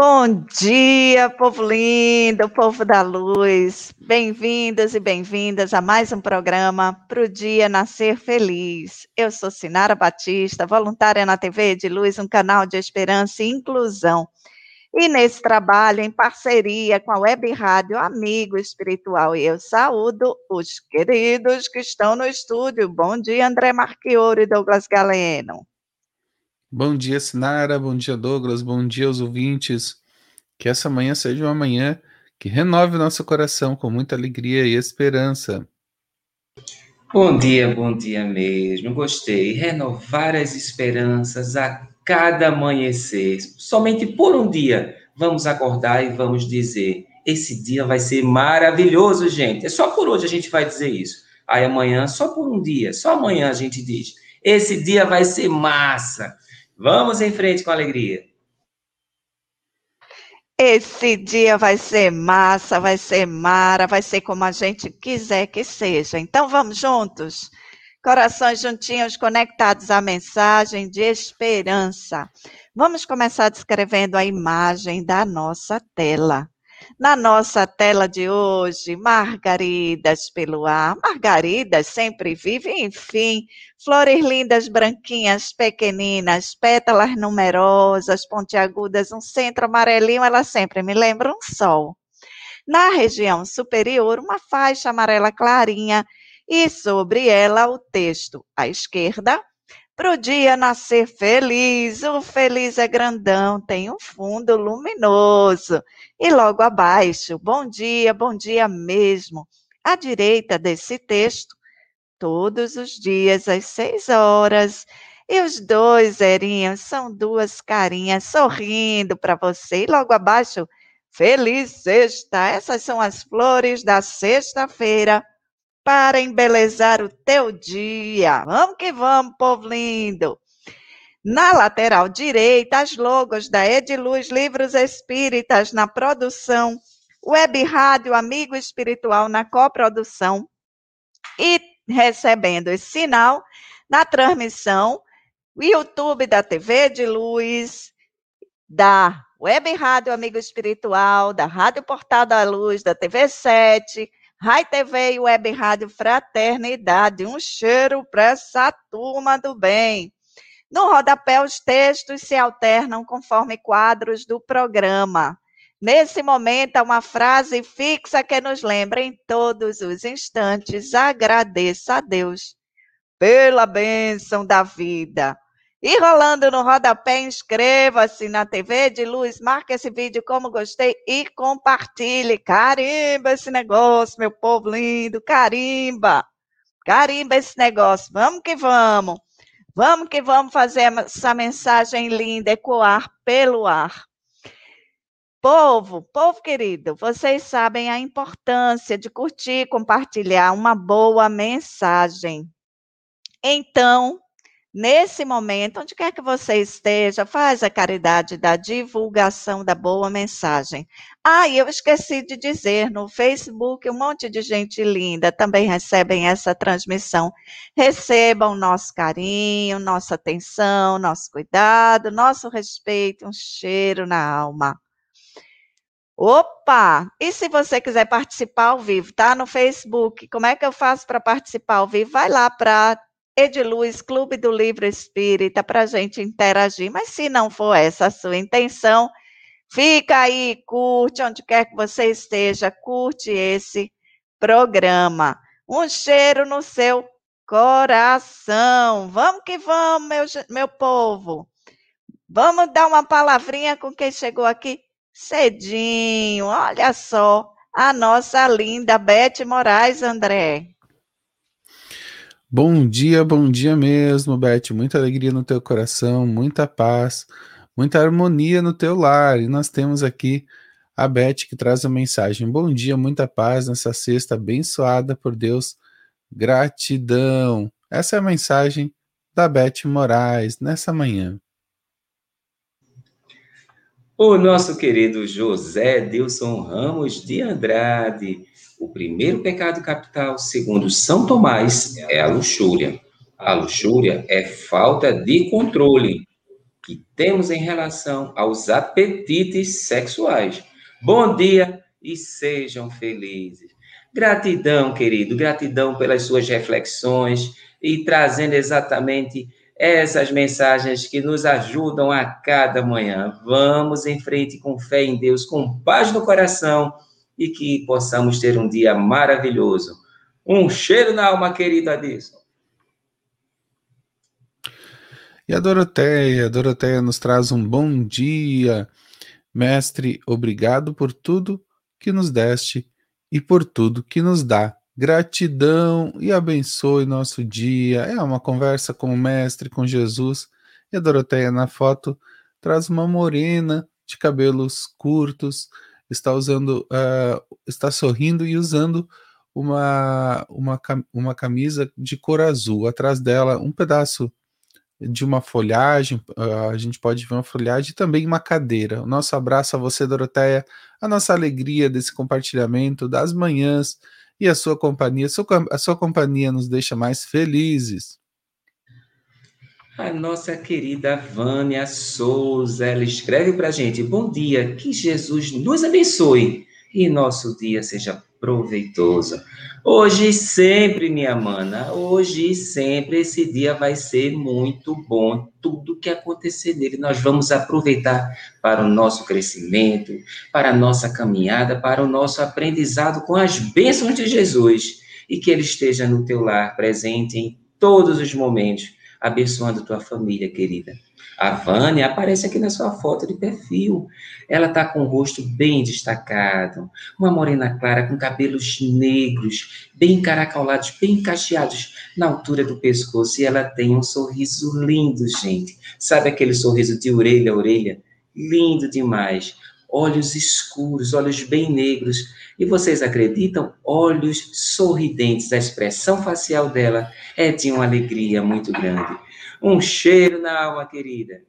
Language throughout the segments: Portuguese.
Bom dia, povo lindo, povo da luz. Bem-vindas e bem-vindas a mais um programa para o Dia Nascer Feliz. Eu sou Sinara Batista, voluntária na TV de Luz, um canal de esperança e inclusão. E nesse trabalho, em parceria com a Web Rádio Amigo Espiritual, eu saúdo os queridos que estão no estúdio. Bom dia, André Marchioro e Douglas Galeno. Bom dia, Sinara. Bom dia, Douglas. Bom dia aos ouvintes. Que essa manhã seja uma manhã que renove nosso coração com muita alegria e esperança. Bom dia, bom dia mesmo. Gostei. Renovar as esperanças a cada amanhecer. Somente por um dia vamos acordar e vamos dizer: esse dia vai ser maravilhoso, gente. É só por hoje a gente vai dizer isso. Aí amanhã, só por um dia, só amanhã a gente diz: esse dia vai ser massa. Vamos em frente com alegria. Esse dia vai ser massa, vai ser mara, vai ser como a gente quiser que seja. Então vamos juntos? Corações juntinhos conectados à mensagem de esperança. Vamos começar descrevendo a imagem da nossa tela. Na nossa tela de hoje, margaridas pelo ar. Margaridas sempre vivem, enfim. Flores lindas, branquinhas, pequeninas, pétalas numerosas, pontiagudas, um centro amarelinho, ela sempre me lembra um sol. Na região superior, uma faixa amarela clarinha e sobre ela o texto à esquerda, para o dia nascer feliz, o feliz é grandão, tem um fundo luminoso. E logo abaixo, bom dia, bom dia mesmo. À direita desse texto, todos os dias às seis horas. E os dois erinhos são duas carinhas sorrindo para você. E logo abaixo, feliz sexta. Essas são as flores da sexta-feira para embelezar o teu dia. Vamos que vamos, povo lindo! Na lateral direita, as logos da Ediluz Livros Espíritas na produção, Web Rádio Amigo Espiritual na coprodução e recebendo esse sinal na transmissão, YouTube da TV de Luz, da Web Rádio Amigo Espiritual, da Rádio Portal da Luz, da TV 7, Rai TV e Web Rádio Fraternidade. Um cheiro para essa turma do bem. No rodapé, os textos se alternam conforme quadros do programa. Nesse momento, há uma frase fixa que nos lembra em todos os instantes: agradeça a Deus pela bênção da vida. E rolando no rodapé, inscreva-se na TV de Luz, marque esse vídeo como gostei e compartilhe. Carimba esse negócio, meu povo lindo, carimba. Carimba esse negócio. Vamos que vamos. Vamos que vamos fazer essa mensagem linda ecoar pelo ar. Povo, povo querido, vocês sabem a importância de curtir, compartilhar uma boa mensagem. Então, Nesse momento, onde quer que você esteja, faz a caridade da divulgação da boa mensagem. Ah, e eu esqueci de dizer, no Facebook, um monte de gente linda também recebem essa transmissão. Recebam nosso carinho, nossa atenção, nosso cuidado, nosso respeito, um cheiro na alma. Opa! E se você quiser participar ao vivo, tá? No Facebook, como é que eu faço para participar ao vivo? Vai lá para Ediluz, Clube do Livro Espírita, para a gente interagir. Mas se não for essa a sua intenção, fica aí, curte onde quer que você esteja, curte esse programa. Um cheiro no seu coração. Vamos que vamos, meu, meu povo. Vamos dar uma palavrinha com quem chegou aqui cedinho. Olha só, a nossa linda Beth Moraes, André. Bom dia, bom dia mesmo, Beth. Muita alegria no teu coração, muita paz, muita harmonia no teu lar. E nós temos aqui a Beth que traz a mensagem. Bom dia, muita paz nessa sexta abençoada por Deus. Gratidão. Essa é a mensagem da Beth Moraes nessa manhã. O nosso querido José Dilson Ramos de Andrade o primeiro pecado capital, segundo São Tomás, é a luxúria. A luxúria é falta de controle. que temos em relação aos apetites sexuais. Bom dia e sejam felizes. Gratidão, querido, gratidão pelas suas reflexões e trazendo exatamente essas mensagens que nos ajudam a cada manhã. Vamos em frente com fé em Deus, com paz no coração e que possamos ter um dia maravilhoso. Um cheiro na alma, querido Adilson. E a Doroteia, a Doroteia nos traz um bom dia. Mestre, obrigado por tudo que nos deste e por tudo que nos dá. Gratidão e abençoe nosso dia. É uma conversa com o Mestre, com Jesus. E a Doroteia na foto traz uma morena de cabelos curtos, está usando, uh, está sorrindo e usando uma, uma, uma camisa de cor azul. Atrás dela, um pedaço de uma folhagem, uh, a gente pode ver uma folhagem e também uma cadeira. O nosso abraço a você, Doroteia, a nossa alegria desse compartilhamento das manhãs e a sua companhia. A sua, a sua companhia nos deixa mais felizes. A nossa querida Vânia Souza, ela escreve para a gente: Bom dia, que Jesus nos abençoe e nosso dia seja proveitoso. Hoje e sempre, minha mana, hoje e sempre esse dia vai ser muito bom. Tudo que acontecer nele, nós vamos aproveitar para o nosso crescimento, para a nossa caminhada, para o nosso aprendizado com as bênçãos de Jesus. E que ele esteja no teu lar, presente em todos os momentos, abençoando tua família, querida a Vânia aparece aqui na sua foto de perfil. Ela está com o rosto bem destacado, uma morena clara com cabelos negros, bem encaracolados, bem cacheados na altura do pescoço. E ela tem um sorriso lindo, gente. Sabe aquele sorriso de orelha a orelha? Lindo demais. Olhos escuros, olhos bem negros. E vocês acreditam? Olhos sorridentes. A expressão facial dela é de uma alegria muito grande. Um cheiro na alma, querida.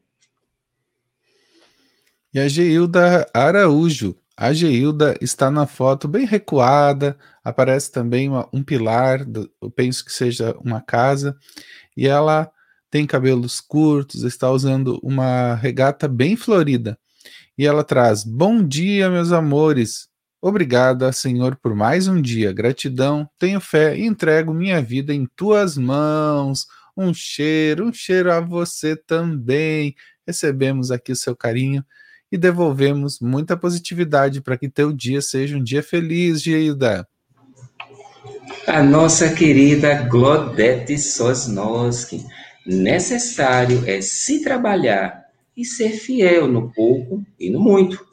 E a Geilda Araújo. A Geilda está na foto bem recuada, aparece também uma, um pilar, eu penso que seja uma casa, e ela tem cabelos curtos, está usando uma regata bem florida. E ela traz: Bom dia, meus amores. Obrigada, Senhor, por mais um dia. Gratidão, tenho fé e entrego minha vida em tuas mãos. Um cheiro, um cheiro a você também. Recebemos aqui o seu carinho e devolvemos muita positividade para que teu dia seja um dia feliz, Geilda. A nossa querida Glodete Sosnoski. Necessário é se trabalhar e ser fiel no pouco e no muito.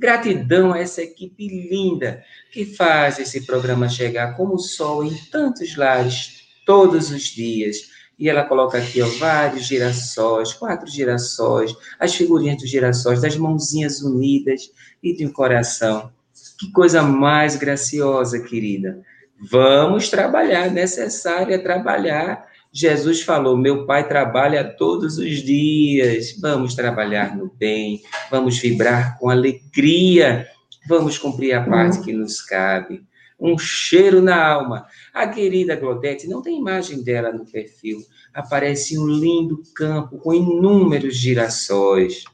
Gratidão a essa equipe linda que faz esse programa chegar como o sol em tantos lares todos os dias e ela coloca aqui ó, vários girassóis, quatro girassóis, as figurinhas dos girassóis, das mãozinhas unidas e de um coração. Que coisa mais graciosa, querida. Vamos trabalhar, necessário é trabalhar. Jesus falou: Meu Pai trabalha todos os dias. Vamos trabalhar no bem, vamos vibrar com alegria, vamos cumprir a parte que nos cabe um cheiro na alma. A querida Glodete não tem imagem dela no perfil. Aparece um lindo campo com inúmeros girassóis.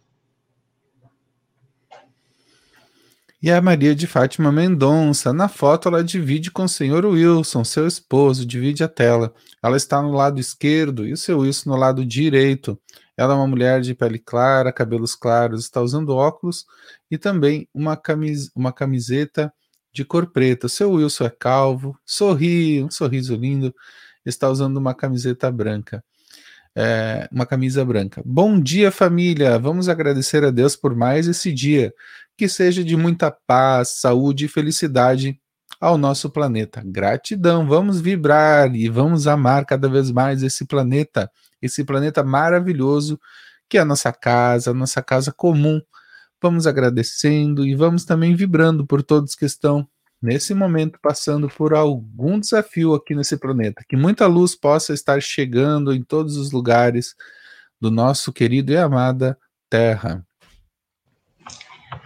E a Maria de Fátima Mendonça, na foto ela divide com o senhor Wilson, seu esposo, divide a tela. Ela está no lado esquerdo e o seu Wilson no lado direito. Ela é uma mulher de pele clara, cabelos claros, está usando óculos e também uma, camis uma camiseta de cor preta. Seu Wilson é calvo, sorri, um sorriso lindo, está usando uma camiseta branca. É, uma camisa branca. Bom dia, família! Vamos agradecer a Deus por mais esse dia. Que seja de muita paz, saúde e felicidade ao nosso planeta. Gratidão, vamos vibrar e vamos amar cada vez mais esse planeta, esse planeta maravilhoso que é a nossa casa, a nossa casa comum, Vamos agradecendo e vamos também vibrando por todos que estão nesse momento passando por algum desafio aqui nesse planeta. Que muita luz possa estar chegando em todos os lugares do nosso querido e amada Terra.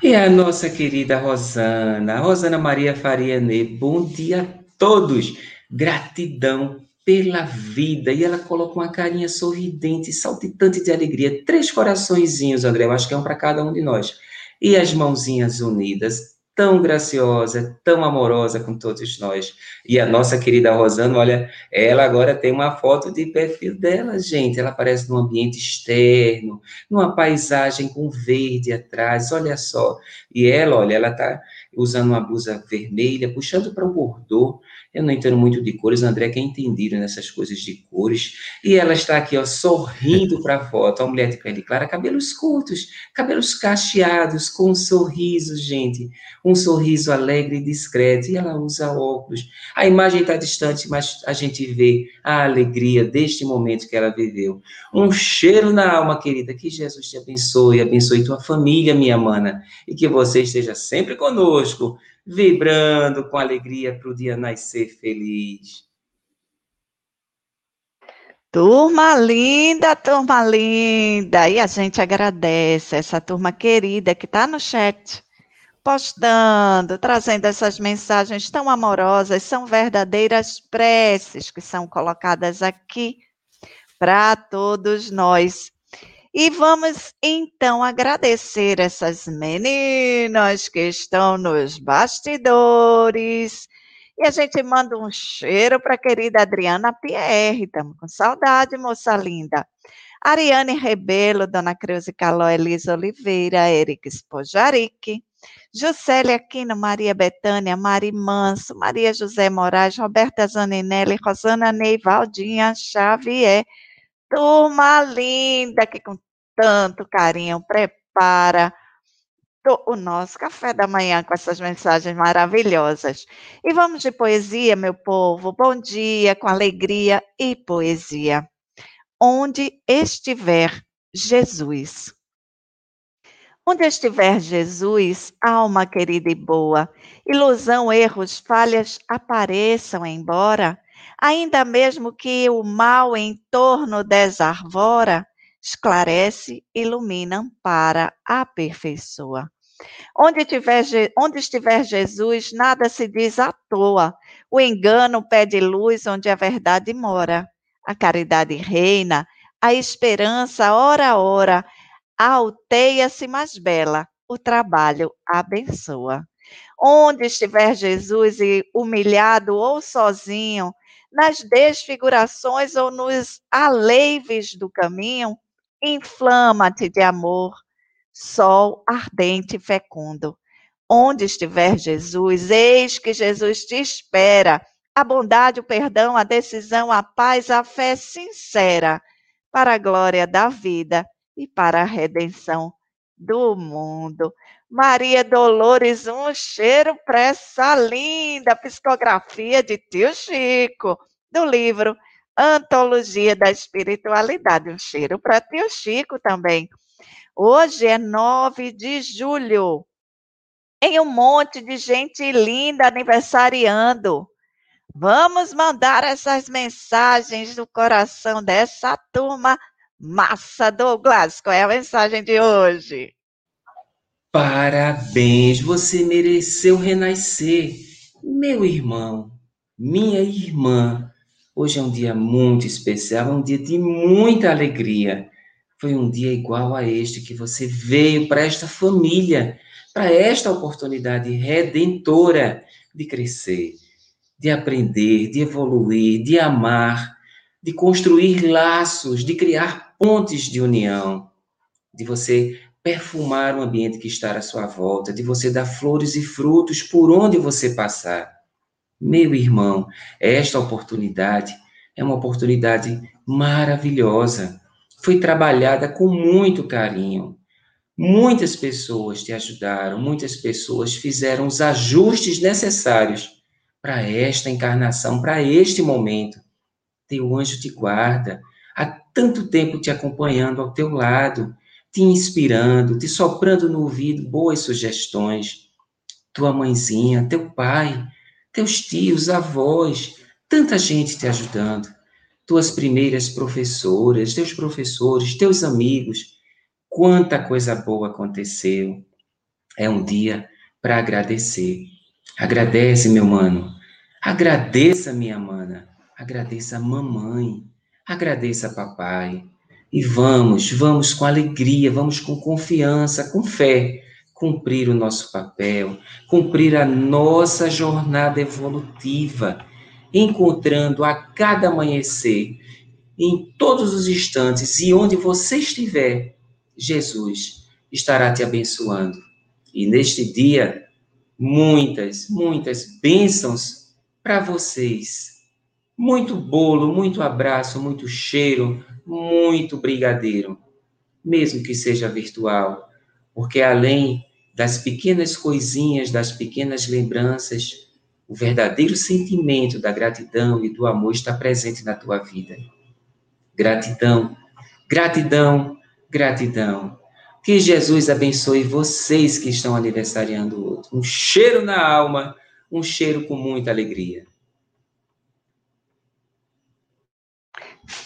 E a nossa querida Rosana, Rosana Maria Faria Ne, bom dia a todos. Gratidão pela vida. E ela coloca uma carinha sorridente, saltitante de alegria. Três coraçõezinhos, André, eu acho que é um para cada um de nós. E as mãozinhas unidas, tão graciosa, tão amorosa com todos nós. E a nossa querida Rosana, olha, ela agora tem uma foto de perfil dela, gente. Ela aparece num ambiente externo, numa paisagem com verde atrás, olha só. E ela, olha, ela tá usando uma blusa vermelha, puxando para um bordô. Eu não entendo muito de cores, André que é entendido nessas coisas de cores. E ela está aqui, ó, sorrindo para a foto. A mulher de pele clara, cabelos curtos, cabelos cacheados, com um sorriso, gente. Um sorriso alegre e discreto. E ela usa óculos. A imagem está distante, mas a gente vê a alegria deste momento que ela viveu. Um cheiro na alma, querida. Que Jesus te abençoe, abençoe tua família, minha mana. E que você esteja sempre conosco vibrando com alegria para o dia nascer feliz. Turma linda, turma linda. E a gente agradece essa turma querida que está no chat, postando, trazendo essas mensagens tão amorosas. São verdadeiras preces que são colocadas aqui para todos nós. E vamos então agradecer essas meninas que estão nos bastidores. E a gente manda um cheiro para a querida Adriana Pierre. Estamos com saudade, moça linda. Ariane Rebelo, Dona Creuze Caló, Elisa Oliveira, Eric Spojaric, Juscelia Aquino, Maria Betânia, Mari Manso, Maria José Moraes, Roberta Zaninelli, Rosana Ney, Valdinha Xavier, Turma linda que com tanto carinho prepara o nosso café da manhã com essas mensagens maravilhosas. E vamos de poesia, meu povo. Bom dia, com alegria e poesia. Onde estiver Jesus. Onde estiver Jesus, alma querida e boa, ilusão, erros, falhas apareçam embora, ainda mesmo que o mal em torno desarvora, esclarece, ilumina, ampara, aperfeiçoa. Onde, tiver, onde estiver Jesus, nada se diz à toa. O engano pede luz onde a verdade mora. A caridade reina, a esperança, ora ora, alteia-se mais bela, o trabalho abençoa. Onde estiver Jesus e humilhado ou sozinho, nas desfigurações ou nos aleives do caminho, inflama-te de amor, sol ardente e fecundo. Onde estiver Jesus, eis que Jesus te espera. A bondade, o perdão, a decisão, a paz, a fé sincera, para a glória da vida e para a redenção do mundo. Maria Dolores, um cheiro para essa linda psicografia de tio Chico, do livro Antologia da Espiritualidade. Um cheiro para tio Chico também. Hoje é 9 de julho. Tem um monte de gente linda aniversariando. Vamos mandar essas mensagens do coração dessa turma massa, Douglas. Qual é a mensagem de hoje? Parabéns, você mereceu renascer. Meu irmão, minha irmã, hoje é um dia muito especial, é um dia de muita alegria. Foi um dia igual a este que você veio para esta família, para esta oportunidade redentora de crescer, de aprender, de evoluir, de amar, de construir laços, de criar pontes de união, de você perfumar o ambiente que está à sua volta, de você dar flores e frutos por onde você passar. Meu irmão, esta oportunidade é uma oportunidade maravilhosa. Foi trabalhada com muito carinho. Muitas pessoas te ajudaram, muitas pessoas fizeram os ajustes necessários para esta encarnação, para este momento. Teu anjo te guarda, há tanto tempo te acompanhando ao teu lado, te inspirando, te soprando no ouvido boas sugestões. Tua mãezinha, teu pai, teus tios, avós, tanta gente te ajudando. Tuas primeiras professoras, teus professores, teus amigos. Quanta coisa boa aconteceu. É um dia para agradecer. Agradece, meu mano. Agradeça, minha mana. agradeça mamãe, agradeça papai. E vamos, vamos com alegria, vamos com confiança, com fé, cumprir o nosso papel, cumprir a nossa jornada evolutiva, encontrando a cada amanhecer, em todos os instantes e onde você estiver, Jesus estará te abençoando. E neste dia, muitas, muitas bênçãos para vocês. Muito bolo, muito abraço, muito cheiro, muito brigadeiro, mesmo que seja virtual, porque além das pequenas coisinhas, das pequenas lembranças, o verdadeiro sentimento da gratidão e do amor está presente na tua vida. Gratidão, gratidão, gratidão. Que Jesus abençoe vocês que estão aniversariando outro. Um cheiro na alma, um cheiro com muita alegria.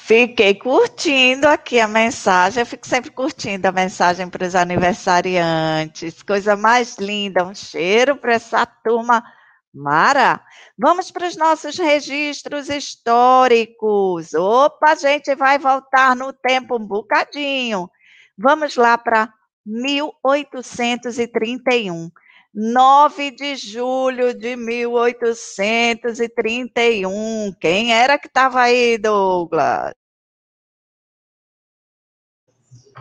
Fiquei curtindo aqui a mensagem. Eu fico sempre curtindo a mensagem para os aniversariantes. Coisa mais linda. Um cheiro para essa turma Mara. Vamos para os nossos registros históricos. Opa, a gente vai voltar no tempo um bocadinho. Vamos lá para 1831. 9 de julho de 1831. Quem era que estava aí, Douglas?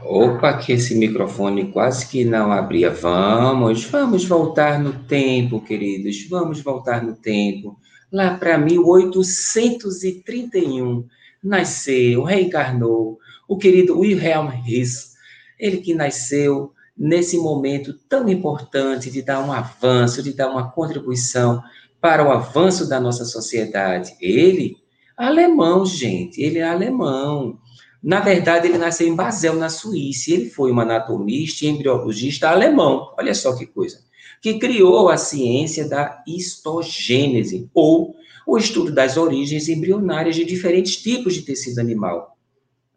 Opa, que esse microfone quase que não abria. Vamos, vamos voltar no tempo, queridos. Vamos voltar no tempo. Lá para 1831, nasceu, reencarnou o querido Wilhelm His. Ele que nasceu nesse momento tão importante de dar um avanço, de dar uma contribuição para o avanço da nossa sociedade. Ele, alemão, gente, ele é alemão. Na verdade, ele nasceu em Basel, na Suíça. Ele foi um anatomista e embriologista alemão. Olha só que coisa. Que criou a ciência da histogênese, ou o estudo das origens embrionárias de diferentes tipos de tecido animal.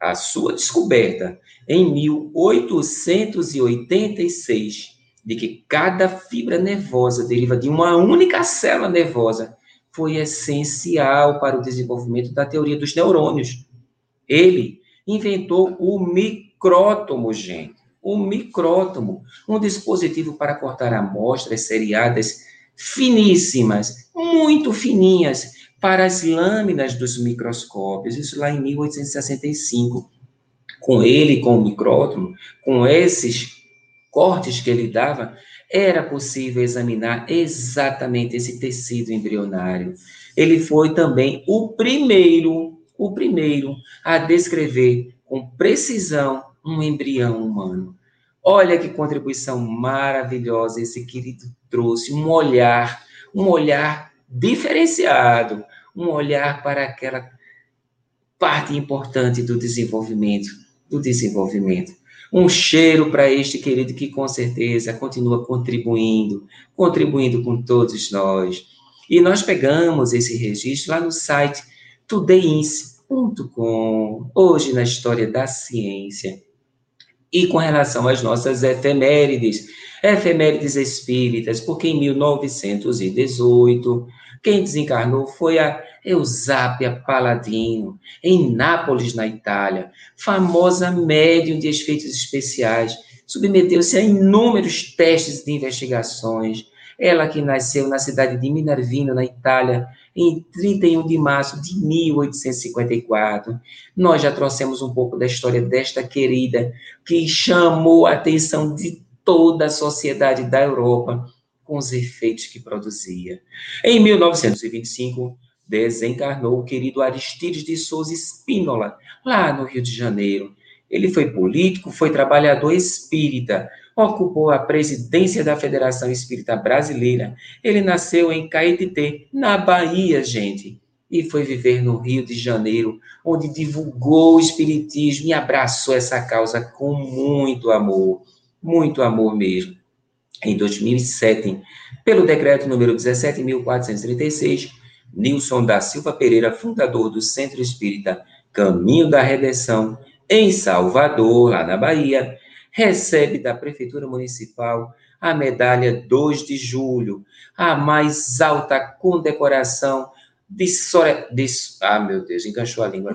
A sua descoberta em 1886 de que cada fibra nervosa deriva de uma única célula nervosa foi essencial para o desenvolvimento da teoria dos neurônios. Ele inventou o micrótomo, gente. O micrótomo, um dispositivo para cortar amostras seriadas finíssimas, muito fininhas, para as lâminas dos microscópios, isso lá em 1865. Com ele, com o micrótomo, com esses cortes que ele dava, era possível examinar exatamente esse tecido embrionário. Ele foi também o primeiro o primeiro a descrever com precisão um embrião humano. Olha que contribuição maravilhosa esse querido trouxe, um olhar, um olhar diferenciado, um olhar para aquela parte importante do desenvolvimento, do desenvolvimento. Um cheiro para este querido que com certeza continua contribuindo, contribuindo com todos nós. E nós pegamos esse registro lá no site tudeince.com, hoje na história da ciência. E com relação às nossas efemérides, efemérides espíritas, porque em 1918, quem desencarnou foi a Eusápia Paladino, em Nápoles, na Itália, famosa médium de efeitos especiais, submeteu-se a inúmeros testes de investigações. Ela que nasceu na cidade de Minervino, na Itália, em 31 de março de 1854. Nós já trouxemos um pouco da história desta querida, que chamou a atenção de toda a sociedade da Europa com os efeitos que produzia. Em 1925, desencarnou o querido Aristides de Souza Espínola, lá no Rio de Janeiro. Ele foi político, foi trabalhador espírita, ocupou a presidência da Federação Espírita Brasileira. Ele nasceu em Caetité, na Bahia, gente, e foi viver no Rio de Janeiro, onde divulgou o espiritismo e abraçou essa causa com muito amor, muito amor mesmo. Em 2007, pelo decreto número 17.436, Nilson da Silva Pereira, fundador do Centro Espírita Caminho da Redenção, em Salvador, lá na Bahia, recebe da Prefeitura Municipal a medalha 2 de julho, a mais alta condecoração de, ah, meu Deus, enganchou a língua.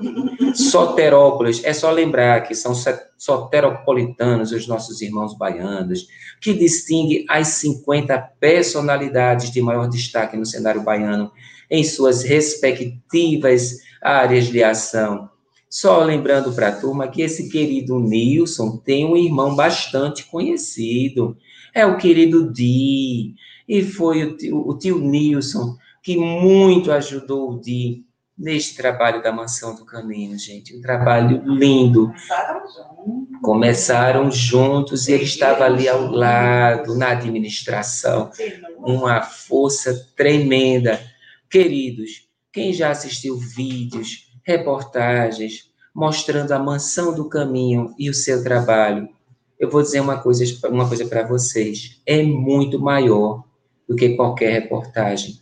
Soterópolis, é só lembrar que são soteropolitanos os nossos irmãos baianos, que distingue as 50 personalidades de maior destaque no cenário baiano em suas respectivas áreas de ação. Só lembrando para a turma que esse querido Nilson tem um irmão bastante conhecido, é o querido Di, e foi o tio, o tio Nilson que muito ajudou o Di neste trabalho da Mansão do Caminho, gente. Um trabalho lindo. Começaram juntos e ele estava ali ao lado, na administração. Uma força tremenda. Queridos, quem já assistiu vídeos, reportagens, mostrando a Mansão do Caminho e o seu trabalho, eu vou dizer uma coisa, uma coisa para vocês. É muito maior do que qualquer reportagem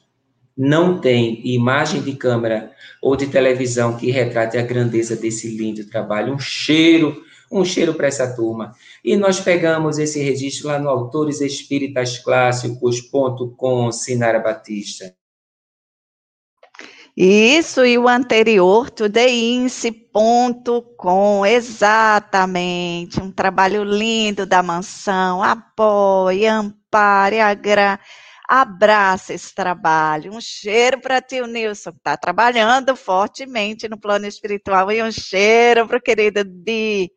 não tem imagem de câmera ou de televisão que retrate a grandeza desse lindo trabalho. Um cheiro, um cheiro para essa turma. E nós pegamos esse registro lá no Autores Espíritas Clássicos.com, Sinara Batista. Isso, e o anterior, tudeince.com, exatamente. Um trabalho lindo da mansão. Apoie, ampare, agrade abraça esse trabalho. Um cheiro para tio Nilson, que está trabalhando fortemente no plano espiritual, e um cheiro para o querido Di.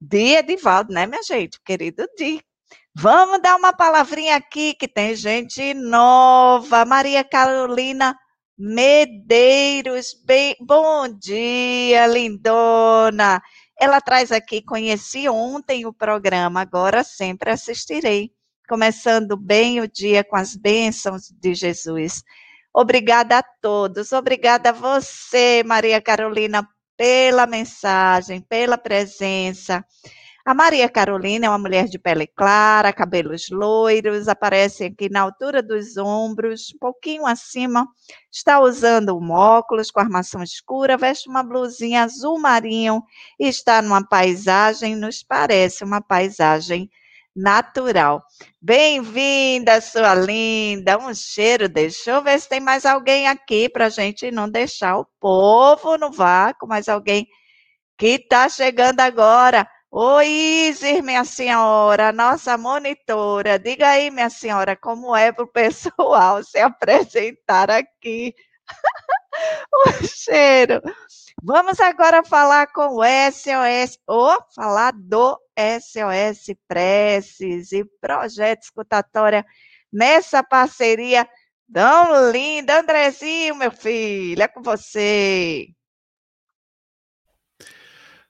Di Edivaldo, né, minha gente? Querido Di. Vamos dar uma palavrinha aqui, que tem gente nova. Maria Carolina Medeiros, bem, bom dia, lindona. Ela traz aqui, conheci ontem o programa, agora sempre assistirei começando bem o dia com as bênçãos de Jesus. Obrigada a todos, obrigada a você, Maria Carolina, pela mensagem, pela presença. A Maria Carolina é uma mulher de pele clara, cabelos loiros, aparece aqui na altura dos ombros, um pouquinho acima. Está usando um óculos com armação escura, veste uma blusinha azul marinho e está numa paisagem, nos parece uma paisagem natural. Bem-vinda, sua linda. Um cheiro. Deixa eu ver se tem mais alguém aqui para gente não deixar o povo no vácuo. Mais alguém que está chegando agora. Oi, Isis, minha senhora, nossa monitora. Diga aí, minha senhora, como é para o pessoal se apresentar aqui. o cheiro. Vamos agora falar com o SOS, ou falar do SOS Preces e Projeto Escutatória nessa parceria tão linda. Andrezinho, meu filho, é com você.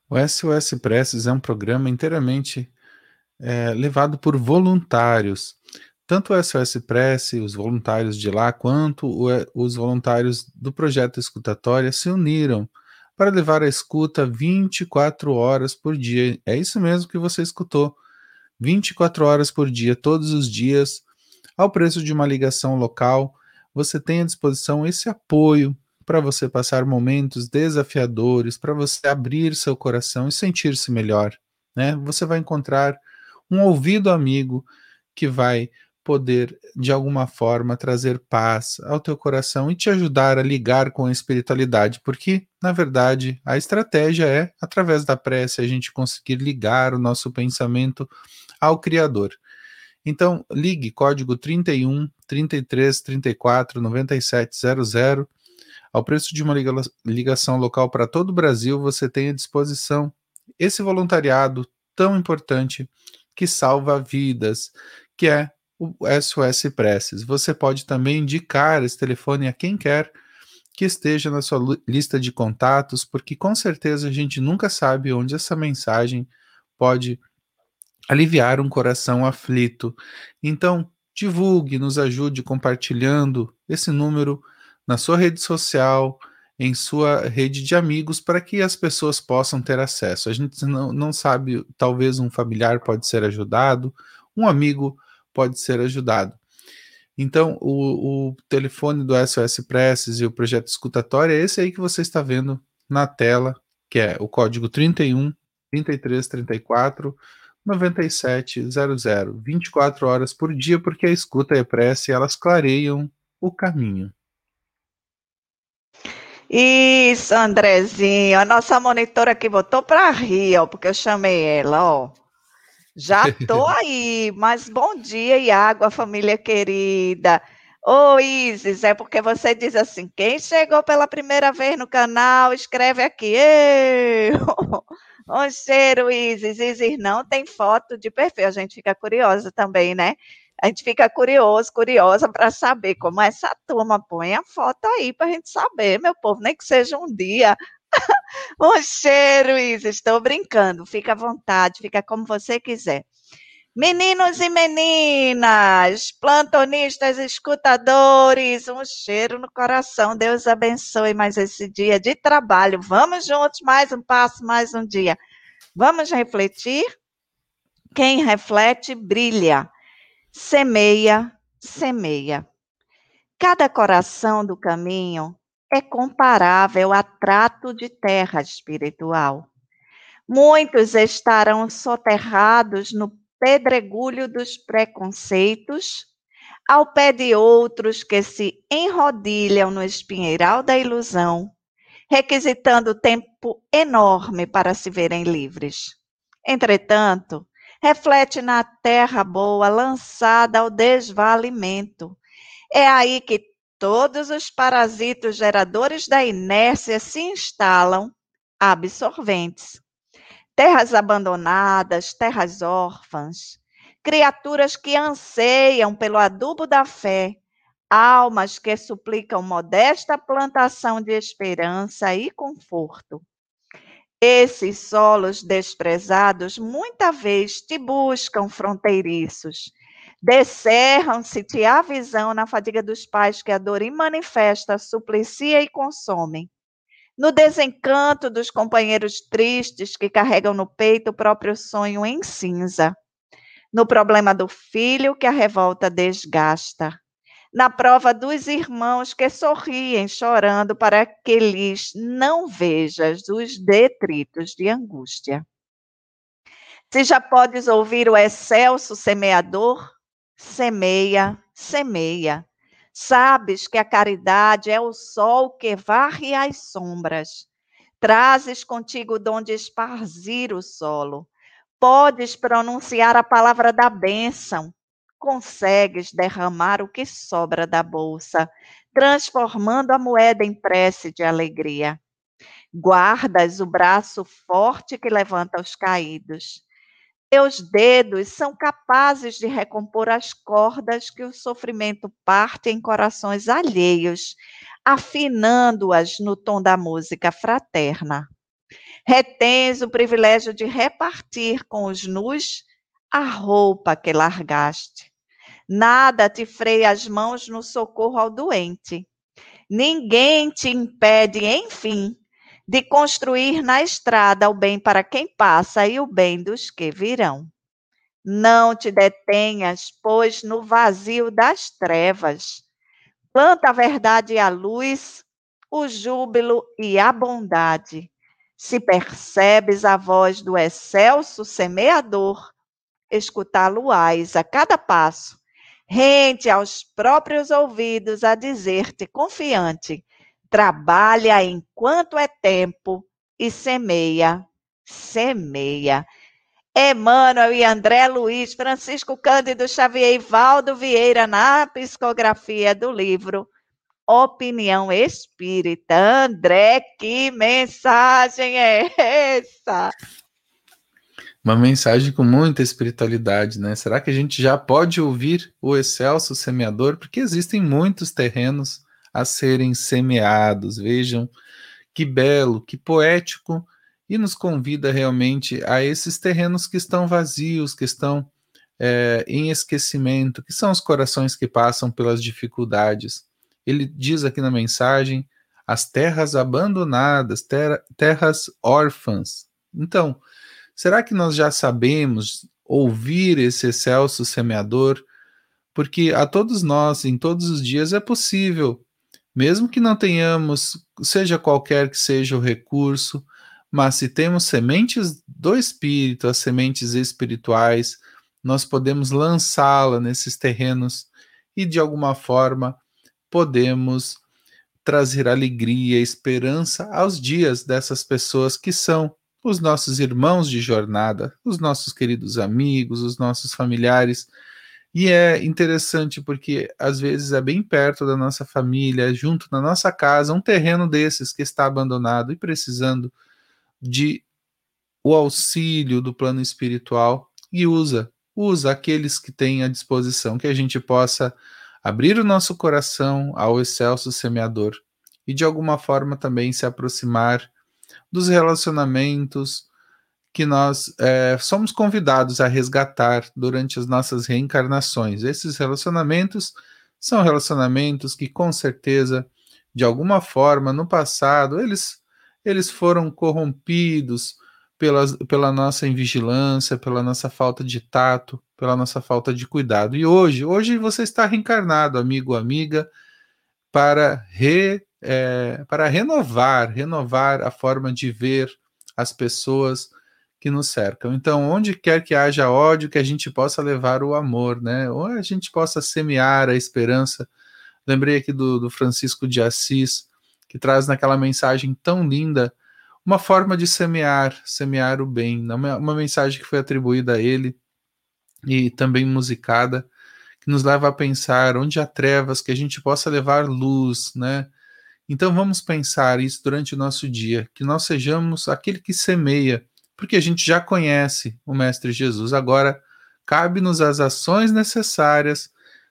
O SOS Preces é um programa inteiramente é, levado por voluntários. Tanto o SOS Prece, os voluntários de lá, quanto o, os voluntários do projeto Escutatória se uniram para levar a escuta 24 horas por dia. É isso mesmo que você escutou. 24 horas por dia, todos os dias, ao preço de uma ligação local. Você tem à disposição esse apoio para você passar momentos desafiadores, para você abrir seu coração e sentir-se melhor. Né? Você vai encontrar um ouvido amigo que vai poder, de alguma forma, trazer paz ao teu coração e te ajudar a ligar com a espiritualidade, porque, na verdade, a estratégia é, através da prece, a gente conseguir ligar o nosso pensamento ao Criador. Então, ligue código 31 33 34 97 00. Ao preço de uma ligação local para todo o Brasil, você tem à disposição esse voluntariado tão importante que salva vidas, que é o SOS Preces. Você pode também indicar esse telefone a quem quer que esteja na sua lista de contatos, porque com certeza a gente nunca sabe onde essa mensagem pode aliviar um coração aflito. Então, divulgue, nos ajude compartilhando esse número na sua rede social, em sua rede de amigos, para que as pessoas possam ter acesso. A gente não, não sabe, talvez um familiar pode ser ajudado, um amigo pode ser ajudado. Então, o, o, telefone do SOS Presses e o projeto escutatório é esse aí que você está vendo na tela, que é o código 31 33 34 9700, 24 horas por dia, porque a escuta e a prece elas clareiam o caminho. Isso, Andrezinho. A nossa monitora aqui botou para rir, ó, porque eu chamei ela, ó. Já tô aí, mas bom dia, Iago, a família querida. Ô, Isis, é porque você diz assim: quem chegou pela primeira vez no canal, escreve aqui. Eu! Ô, cheiro, Isis. Isis não tem foto de perfil. A gente fica curiosa também, né? A gente fica curioso, curiosa para saber como é essa turma. Põe a foto aí para a gente saber, meu povo, nem que seja um dia. um cheiro, Isa. Estou brincando. Fica à vontade, fica como você quiser. Meninos e meninas, plantonistas, escutadores, um cheiro no coração. Deus abençoe mais esse dia de trabalho. Vamos juntos, mais um passo, mais um dia. Vamos refletir? Quem reflete, brilha semeia, semeia. Cada coração do caminho é comparável a trato de terra espiritual. Muitos estarão soterrados no pedregulho dos preconceitos, ao pé de outros que se enrodilham no espinheiral da ilusão, requisitando tempo enorme para se verem livres. Entretanto, reflete na terra boa lançada ao desvalimento. É aí que todos os parasitos geradores da inércia se instalam, absorventes. Terras abandonadas, terras órfãs, criaturas que anseiam pelo adubo da fé, almas que suplicam modesta plantação de esperança e conforto. Esses solos desprezados muita vez te buscam fronteiriços. Descerram-se te a visão na fadiga dos pais que a dor manifesta, suplicia e consome. No desencanto dos companheiros tristes que carregam no peito o próprio sonho em cinza. No problema do filho que a revolta desgasta na prova dos irmãos que sorriem chorando para que lhes não vejas os detritos de angústia. Se já podes ouvir o excelso semeador, semeia, semeia. Sabes que a caridade é o sol que varre as sombras. Trazes contigo o dom esparzir o solo. Podes pronunciar a palavra da bênção consegues derramar o que sobra da bolsa, transformando a moeda em prece de alegria. Guardas o braço forte que levanta os caídos. Teus dedos são capazes de recompor as cordas que o sofrimento parte em corações alheios, afinando-as no tom da música fraterna. Retens o privilégio de repartir com os nus a roupa que largaste. Nada te freia as mãos no socorro ao doente. Ninguém te impede, enfim, de construir na estrada o bem para quem passa e o bem dos que virão. Não te detenhas, pois, no vazio das trevas. Planta a verdade e a luz, o júbilo e a bondade. Se percebes a voz do excelso semeador, escutá-lo-ás a cada passo rente aos próprios ouvidos a dizer-te confiante: trabalha enquanto é tempo e semeia, semeia. Emmanuel e André Luiz, Francisco Cândido Xavier e Valdo Vieira na psicografia do livro Opinião Espírita. André, que mensagem é essa? Uma mensagem com muita espiritualidade, né? Será que a gente já pode ouvir o excelso semeador? Porque existem muitos terrenos a serem semeados. Vejam que belo, que poético, e nos convida realmente a esses terrenos que estão vazios, que estão é, em esquecimento, que são os corações que passam pelas dificuldades. Ele diz aqui na mensagem: as terras abandonadas, ter terras órfãs. Então, Será que nós já sabemos ouvir esse excelso semeador? Porque a todos nós, em todos os dias, é possível, mesmo que não tenhamos, seja qualquer que seja o recurso, mas se temos sementes do Espírito, as sementes espirituais, nós podemos lançá-la nesses terrenos e, de alguma forma, podemos trazer alegria, esperança aos dias dessas pessoas que são os nossos irmãos de jornada, os nossos queridos amigos, os nossos familiares. E é interessante porque às vezes é bem perto da nossa família, junto na nossa casa, um terreno desses que está abandonado e precisando de o auxílio do plano espiritual e usa, usa aqueles que têm à disposição, que a gente possa abrir o nosso coração ao excelso semeador e de alguma forma também se aproximar dos relacionamentos que nós é, somos convidados a resgatar durante as nossas reencarnações. Esses relacionamentos são relacionamentos que, com certeza, de alguma forma, no passado, eles, eles foram corrompidos pela, pela nossa invigilância, pela nossa falta de tato, pela nossa falta de cuidado. E hoje, hoje você está reencarnado, amigo, amiga, para re, é, para renovar, renovar a forma de ver as pessoas que nos cercam. Então, onde quer que haja ódio, que a gente possa levar o amor, né? Ou a gente possa semear a esperança. Lembrei aqui do, do Francisco de Assis, que traz naquela mensagem tão linda uma forma de semear, semear o bem, uma, uma mensagem que foi atribuída a ele e também musicada, que nos leva a pensar onde há trevas, que a gente possa levar luz, né? Então vamos pensar isso durante o nosso dia, que nós sejamos aquele que semeia, porque a gente já conhece o Mestre Jesus. Agora cabe-nos as ações necessárias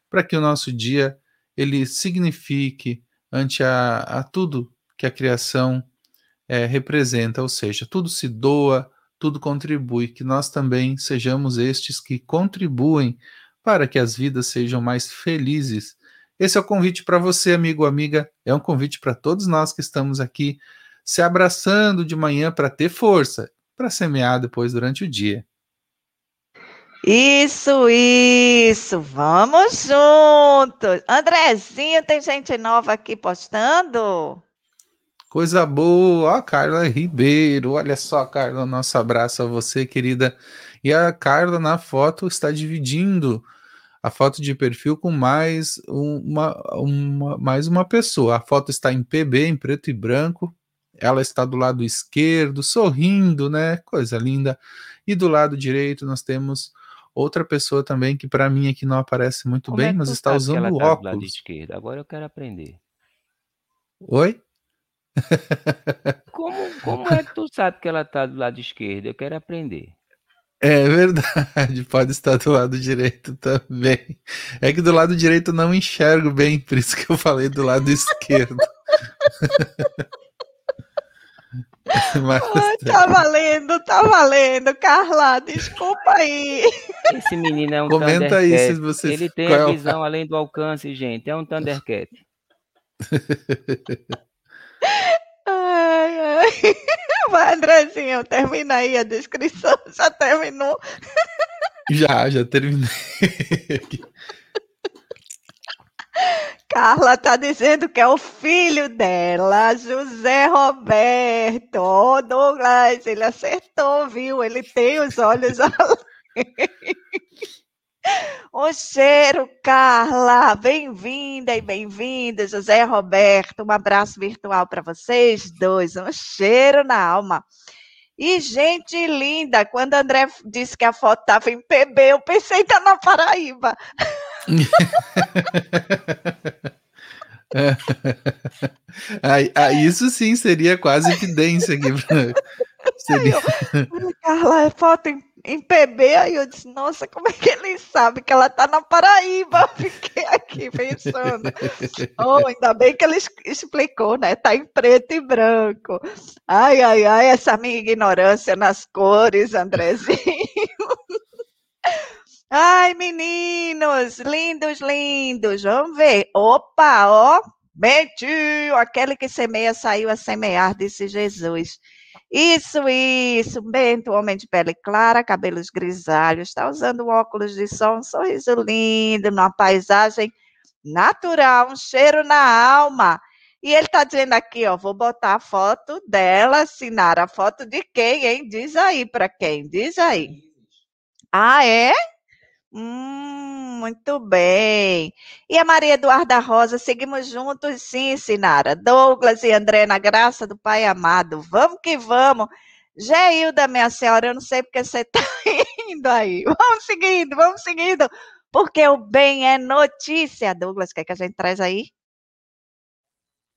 para que o nosso dia ele signifique ante a, a tudo que a criação é, representa, ou seja, tudo se doa, tudo contribui, que nós também sejamos estes que contribuem para que as vidas sejam mais felizes esse é o convite para você, amigo, amiga. É um convite para todos nós que estamos aqui se abraçando de manhã para ter força, para semear depois durante o dia. Isso, isso. Vamos juntos. Andrezinho, tem gente nova aqui postando? Coisa boa. Ó, Carla Ribeiro. Olha só, Carla, nosso abraço a você, querida. E a Carla na foto está dividindo a foto de perfil com mais uma, uma, mais uma pessoa. A foto está em PB, em preto e branco. Ela está do lado esquerdo, sorrindo, né? Coisa linda. E do lado direito nós temos outra pessoa também que para mim aqui não aparece muito Como bem, é mas está usando tá do lado óculos. esquerdo? Agora eu quero aprender. Oi? Como, como é que tu sabe que ela tá do lado esquerdo? Eu quero aprender. É verdade, pode estar do lado direito também. É que do lado direito eu não enxergo bem, por isso que eu falei do lado esquerdo. Mas, Ai, tá valendo, tá valendo. Carla, desculpa aí. Esse menino é um Comenta aí Thundercat. se você Ele tem qual é a o- visão além do alcance, gente. É um Thundercat. Ai, ai. Vai, Andrezinho, termina aí a descrição. Já terminou. já, já terminei. Carla tá dizendo que é o filho dela, José Roberto. Ô, Douglas, ele acertou, viu? Ele tem os olhos além. O cheiro, Carla. Bem-vinda e bem-vindo, José Roberto. Um abraço virtual para vocês dois. Um cheiro na alma. E, gente linda, quando André disse que a foto estava em PB, eu pensei que tá na Paraíba. Aí isso sim seria quase evidência aqui. pra- Seria... Ai, Carla, é foto em, em PB. Aí eu disse, nossa, como é que ele sabe que ela tá na Paraíba? Eu Fiquei aqui pensando. Oh, ainda bem que ele explicou, né? Tá em preto e branco. Ai, ai, ai, essa minha ignorância nas cores, Andrezinho. Ai, meninos, lindos, lindos. Vamos ver. Opa, ó. Bentinho, aquele que semeia saiu a semear, disse Jesus. Isso, isso. Bento, homem de pele clara, cabelos grisalhos, está usando óculos de sol, um sorriso lindo, numa paisagem natural, um cheiro na alma. E ele está dizendo aqui, ó, vou botar a foto dela, assinar a foto de quem, hein? Diz aí para quem, diz aí. Ah, é? Hum, muito bem. E a Maria Eduarda Rosa, seguimos juntos, sim, Sinara. Douglas e André, na graça do Pai amado. Vamos que vamos. Geilda, minha senhora, eu não sei porque você está indo aí. Vamos seguindo, vamos seguindo. Porque o bem é notícia. Douglas, o que, é que a gente traz aí?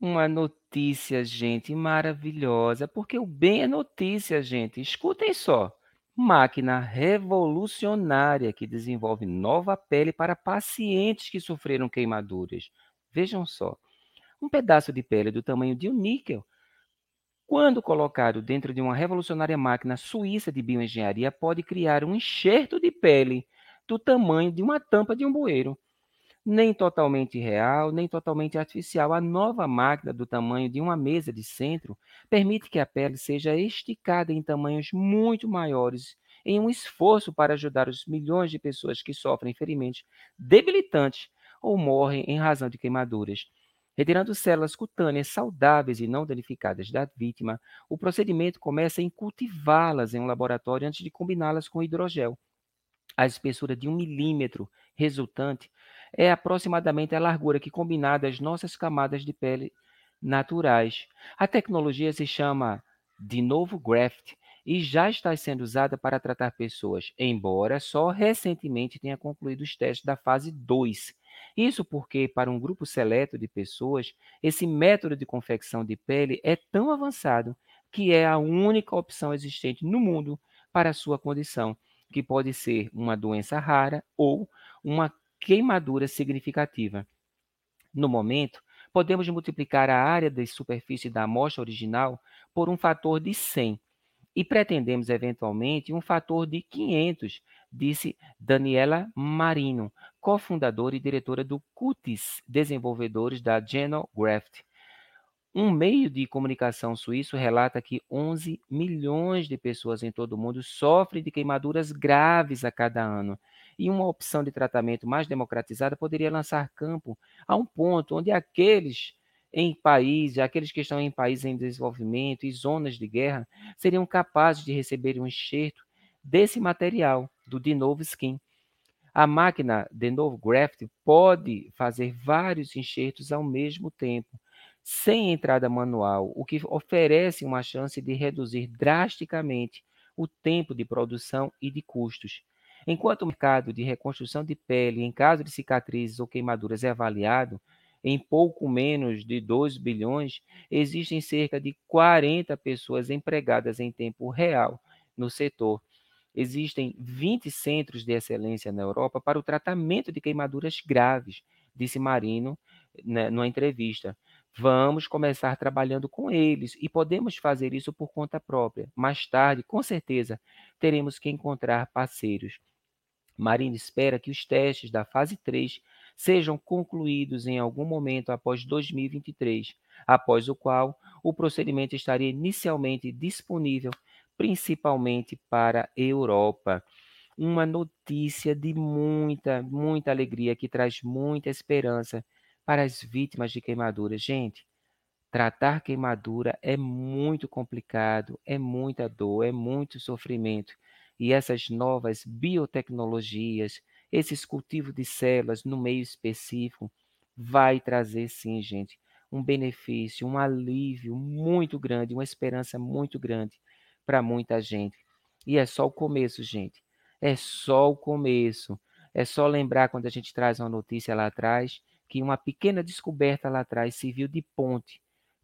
Uma notícia, gente, maravilhosa. Porque o bem é notícia, gente. Escutem só máquina revolucionária que desenvolve nova pele para pacientes que sofreram queimaduras. Vejam só, um pedaço de pele do tamanho de um níquel, quando colocado dentro de uma revolucionária máquina suíça de bioengenharia, pode criar um enxerto de pele do tamanho de uma tampa de um bueiro nem totalmente real, nem totalmente artificial. A nova máquina do tamanho de uma mesa de centro permite que a pele seja esticada em tamanhos muito maiores, em um esforço para ajudar os milhões de pessoas que sofrem ferimentos debilitantes ou morrem em razão de queimaduras. Retirando células cutâneas saudáveis e não danificadas da vítima, o procedimento começa em cultivá-las em um laboratório antes de combiná-las com hidrogel. A espessura de um milímetro resultante é aproximadamente a largura que combinada as nossas camadas de pele naturais. A tecnologia se chama de novo graft e já está sendo usada para tratar pessoas, embora só recentemente tenha concluído os testes da fase 2. Isso porque, para um grupo seleto de pessoas, esse método de confecção de pele é tão avançado que é a única opção existente no mundo para a sua condição, que pode ser uma doença rara ou uma queimadura significativa. No momento, podemos multiplicar a área de superfície da amostra original por um fator de 100 e pretendemos eventualmente um fator de 500, disse Daniela Marino, cofundadora e diretora do CUTIS, desenvolvedores da Genograft. Um meio de comunicação suíço relata que 11 milhões de pessoas em todo o mundo sofrem de queimaduras graves a cada ano e uma opção de tratamento mais democratizada poderia lançar campo a um ponto onde aqueles em países, aqueles que estão em países em desenvolvimento e zonas de guerra, seriam capazes de receber um enxerto desse material, do de novo skin. A máquina de novo graft pode fazer vários enxertos ao mesmo tempo, sem entrada manual, o que oferece uma chance de reduzir drasticamente o tempo de produção e de custos. Enquanto o mercado de reconstrução de pele em caso de cicatrizes ou queimaduras é avaliado em pouco menos de 2 bilhões, existem cerca de 40 pessoas empregadas em tempo real no setor. Existem 20 centros de excelência na Europa para o tratamento de queimaduras graves, disse Marino né, numa entrevista. Vamos começar trabalhando com eles e podemos fazer isso por conta própria. Mais tarde, com certeza, teremos que encontrar parceiros. Marina espera que os testes da fase 3 sejam concluídos em algum momento após 2023, após o qual o procedimento estaria inicialmente disponível principalmente para a Europa. Uma notícia de muita, muita alegria que traz muita esperança para as vítimas de queimadura. Gente, tratar queimadura é muito complicado, é muita dor, é muito sofrimento. E essas novas biotecnologias, esses cultivos de células no meio específico, vai trazer sim, gente, um benefício, um alívio muito grande, uma esperança muito grande para muita gente. E é só o começo, gente. É só o começo. É só lembrar quando a gente traz uma notícia lá atrás que uma pequena descoberta lá atrás serviu de ponte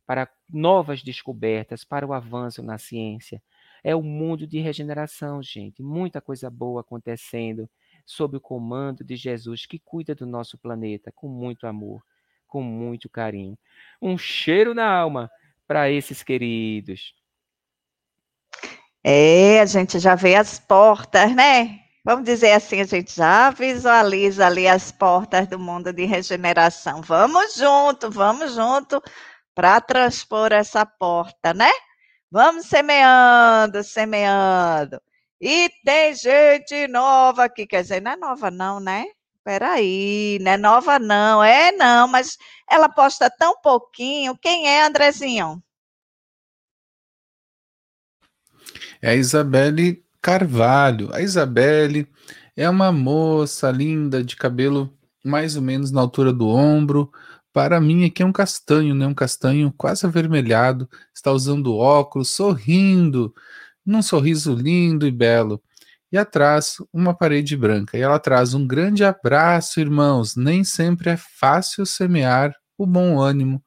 para novas descobertas, para o avanço na ciência. É o mundo de regeneração, gente. Muita coisa boa acontecendo sob o comando de Jesus, que cuida do nosso planeta com muito amor, com muito carinho. Um cheiro na alma para esses queridos. É, a gente já vê as portas, né? Vamos dizer assim, a gente já visualiza ali as portas do mundo de regeneração. Vamos junto, vamos junto para transpor essa porta, né? Vamos semeando, semeando. E tem gente nova aqui, quer dizer, não é nova não, né? Peraí, não é nova não, é não, mas ela posta tão pouquinho. Quem é, Andrezinho? É a Isabelle Carvalho. A Isabelle É uma moça linda, de cabelo mais ou menos na altura do ombro. Para mim, aqui é um castanho, né? Um castanho quase avermelhado. Está usando óculos, sorrindo, num sorriso lindo e belo. E atrás, uma parede branca. E ela traz um grande abraço, irmãos. Nem sempre é fácil semear o bom ânimo,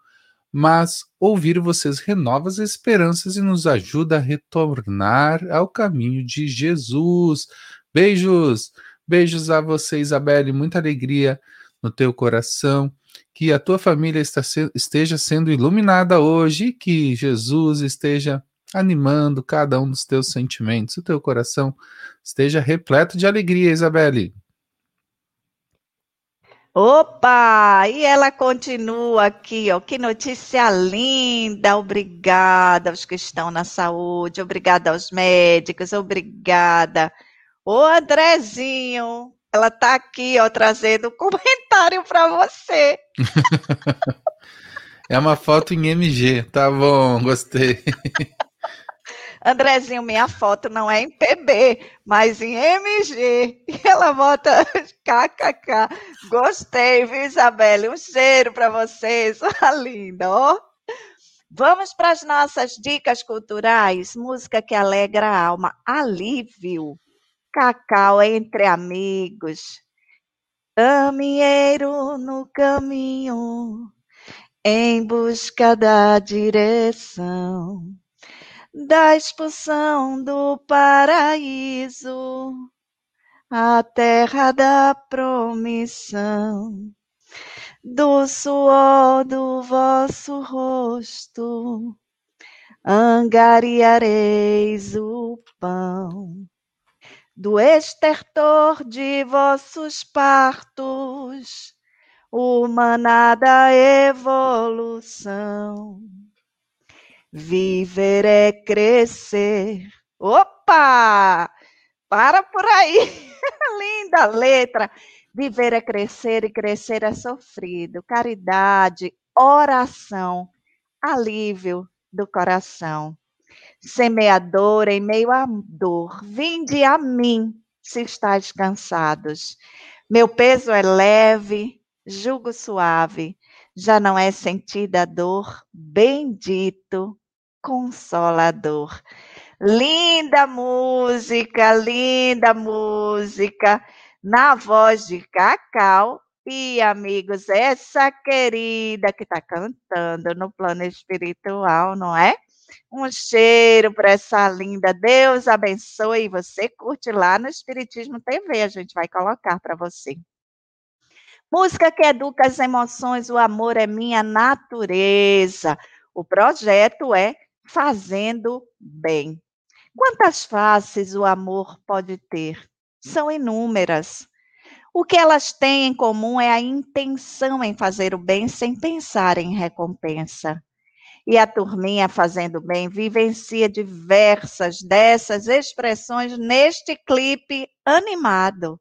mas ouvir vocês renova as esperanças e nos ajuda a retornar ao caminho de Jesus. Beijos! Beijos a você, Isabelle. Muita alegria no teu coração. Que a tua família esteja sendo iluminada hoje que Jesus esteja animando cada um dos teus sentimentos. O teu coração esteja repleto de alegria, Isabelle. Opa! E ela continua aqui, ó. Que notícia linda! Obrigada aos que estão na saúde, obrigada aos médicos, obrigada. Ô, Andrezinho, ela tá aqui, ó, trazendo um comentário para você. é uma foto em MG, tá bom, gostei. Andrezinho, minha foto não é em PB, mas em MG. E ela bota kkk. Gostei, viu, Isabelle? Um cheiro para vocês, sua linda, ó. Vamos para as nossas dicas culturais. Música que alegra a alma. Alívio. Cacau entre amigos. Caminheiro no caminho, em busca da direção da expulsão do paraíso, a terra da promissão, do suor do vosso rosto, angariareis o pão, do estertor de vossos partos, o maná da evolução Viver é crescer. Opa! Para por aí. Linda letra. Viver é crescer e crescer é sofrido. Caridade, oração, alívio do coração. Semeador em meio à dor, vinde a mim se estáis cansados. Meu peso é leve, jugo suave, já não é sentida a dor, bendito consolador. Linda música, linda música, na voz de Cacau. E, amigos, essa querida que está cantando no plano espiritual, não é? Um cheiro para essa linda. Deus abençoe. Você curte lá no Espiritismo TV. A gente vai colocar para você. Música que educa as emoções. O amor é minha natureza. O projeto é fazendo bem. Quantas faces o amor pode ter? São inúmeras. O que elas têm em comum é a intenção em fazer o bem sem pensar em recompensa. E a turminha fazendo bem vivencia diversas dessas expressões neste clipe animado.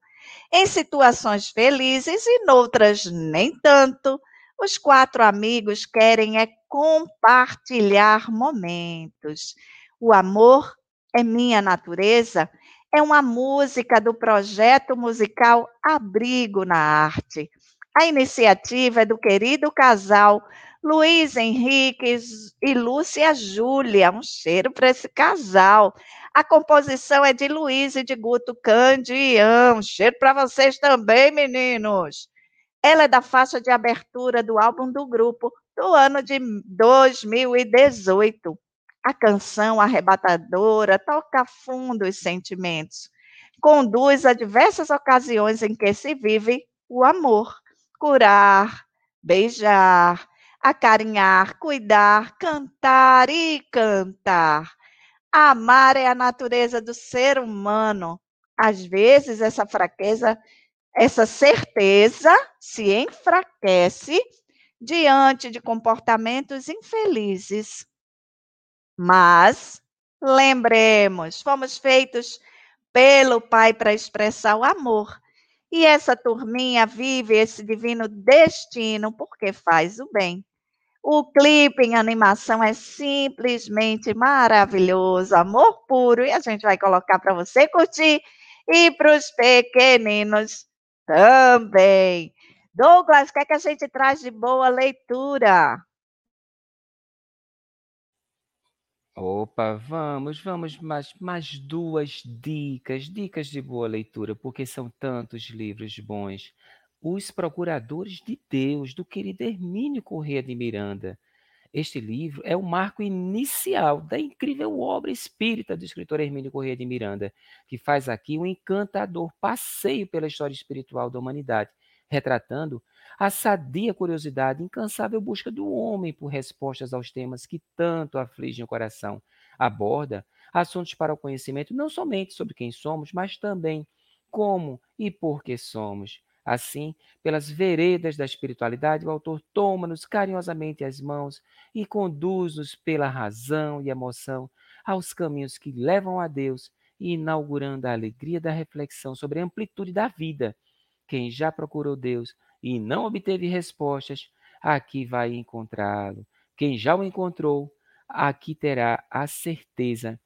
Em situações felizes e noutras nem tanto, os quatro amigos querem é compartilhar momentos. O amor é minha natureza é uma música do projeto musical Abrigo na Arte. A iniciativa é do querido casal Luiz Henrique e Lúcia Júlia. Um cheiro para esse casal. A composição é de Luiz e de Guto Candian. Um cheiro para vocês também, meninos. Ela é da faixa de abertura do álbum do grupo do ano de 2018. A canção arrebatadora toca fundo os sentimentos, conduz a diversas ocasiões em que se vive o amor, curar, beijar, acarinhar, cuidar, cantar e cantar. Amar é a natureza do ser humano. Às vezes, essa fraqueza essa certeza se enfraquece diante de comportamentos infelizes. Mas, lembremos, fomos feitos pelo Pai para expressar o amor. E essa turminha vive esse divino destino porque faz o bem. O clipe em animação é simplesmente maravilhoso, amor puro, e a gente vai colocar para você curtir E para os pequeninos também. Douglas, o que, é que a gente traz de boa leitura? Opa, vamos, vamos, mais, mais duas dicas, dicas de boa leitura, porque são tantos livros bons. Os Procuradores de Deus, do querido Hermínio Corrêa de Miranda. Este livro é o marco inicial da incrível obra espírita do escritor Hermínio Corrêa de Miranda, que faz aqui um encantador passeio pela história espiritual da humanidade, retratando a sadia curiosidade, incansável busca do homem por respostas aos temas que tanto afligem o coração. Aborda assuntos para o conhecimento não somente sobre quem somos, mas também como e por que somos. Assim, pelas veredas da espiritualidade, o autor toma-nos carinhosamente as mãos e conduz-nos pela razão e emoção aos caminhos que levam a Deus, inaugurando a alegria da reflexão sobre a amplitude da vida. Quem já procurou Deus e não obteve respostas, aqui vai encontrá-lo. Quem já o encontrou, aqui terá a certeza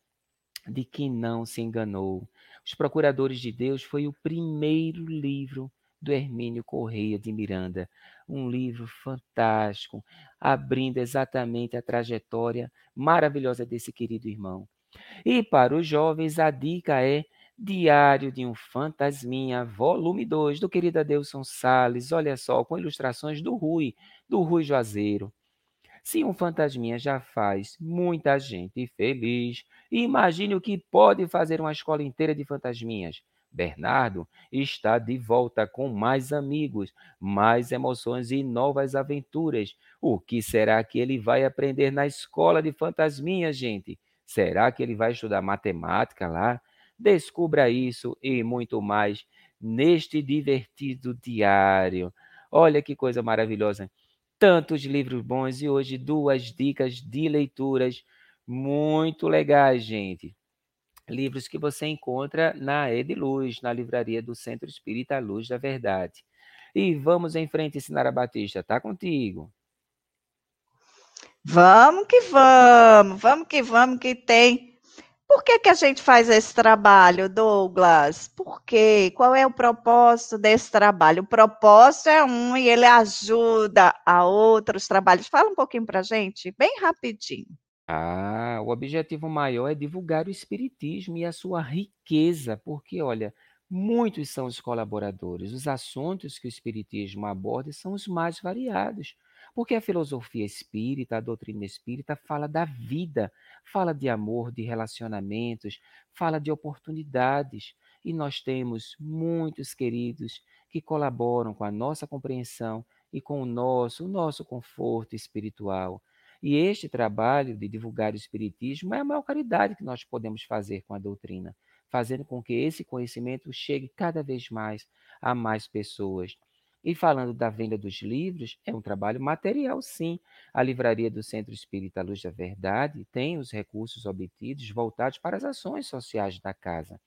de que não se enganou. Os Procuradores de Deus foi o primeiro livro do Hermínio Correia de Miranda. Um livro fantástico, abrindo exatamente a trajetória maravilhosa desse querido irmão. E para os jovens, a dica é Diário de um Fantasminha, volume 2, do querido Adelson Sales, olha só, com ilustrações do Rui, do Rui Juazeiro. Se um fantasminha já faz muita gente feliz, imagine o que pode fazer uma escola inteira de fantasminhas. Bernardo está de volta com mais amigos, mais emoções e novas aventuras. O que será que ele vai aprender na escola de fantasminha, gente? Será que ele vai estudar matemática lá? Descubra isso e muito mais neste divertido diário. Olha que coisa maravilhosa! Tantos livros bons e hoje duas dicas de leituras muito legais, gente livros que você encontra na Ediluz, na livraria do Centro Espírita Luz da Verdade. E vamos em frente, Sinara Batista, tá contigo. Vamos que vamos, vamos que vamos que tem. Por que, que a gente faz esse trabalho, Douglas? Por quê? Qual é o propósito desse trabalho? O propósito é um e ele ajuda a outros trabalhos. Fala um pouquinho para gente, bem rapidinho. Ah, o objetivo maior é divulgar o espiritismo e a sua riqueza, porque, olha, muitos são os colaboradores. Os assuntos que o espiritismo aborda são os mais variados, porque a filosofia espírita, a doutrina espírita fala da vida, fala de amor, de relacionamentos, fala de oportunidades. E nós temos muitos queridos que colaboram com a nossa compreensão e com o nosso, o nosso conforto espiritual. E este trabalho de divulgar o Espiritismo é a maior caridade que nós podemos fazer com a doutrina, fazendo com que esse conhecimento chegue cada vez mais a mais pessoas. E falando da venda dos livros, é um trabalho material, sim. A livraria do Centro Espírita Luz da Verdade tem os recursos obtidos voltados para as ações sociais da casa.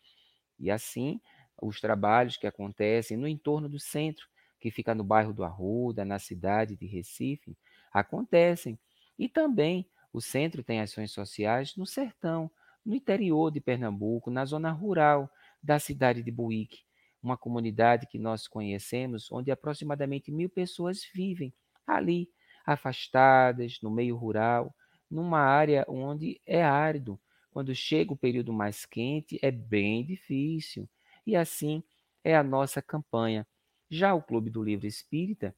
E assim, os trabalhos que acontecem no entorno do centro, que fica no bairro do Arruda, na cidade de Recife, acontecem e também o centro tem ações sociais no sertão, no interior de Pernambuco, na zona rural da cidade de Buíque, uma comunidade que nós conhecemos, onde aproximadamente mil pessoas vivem ali, afastadas, no meio rural, numa área onde é árido. Quando chega o período mais quente, é bem difícil. E assim é a nossa campanha. Já o Clube do Livro Espírita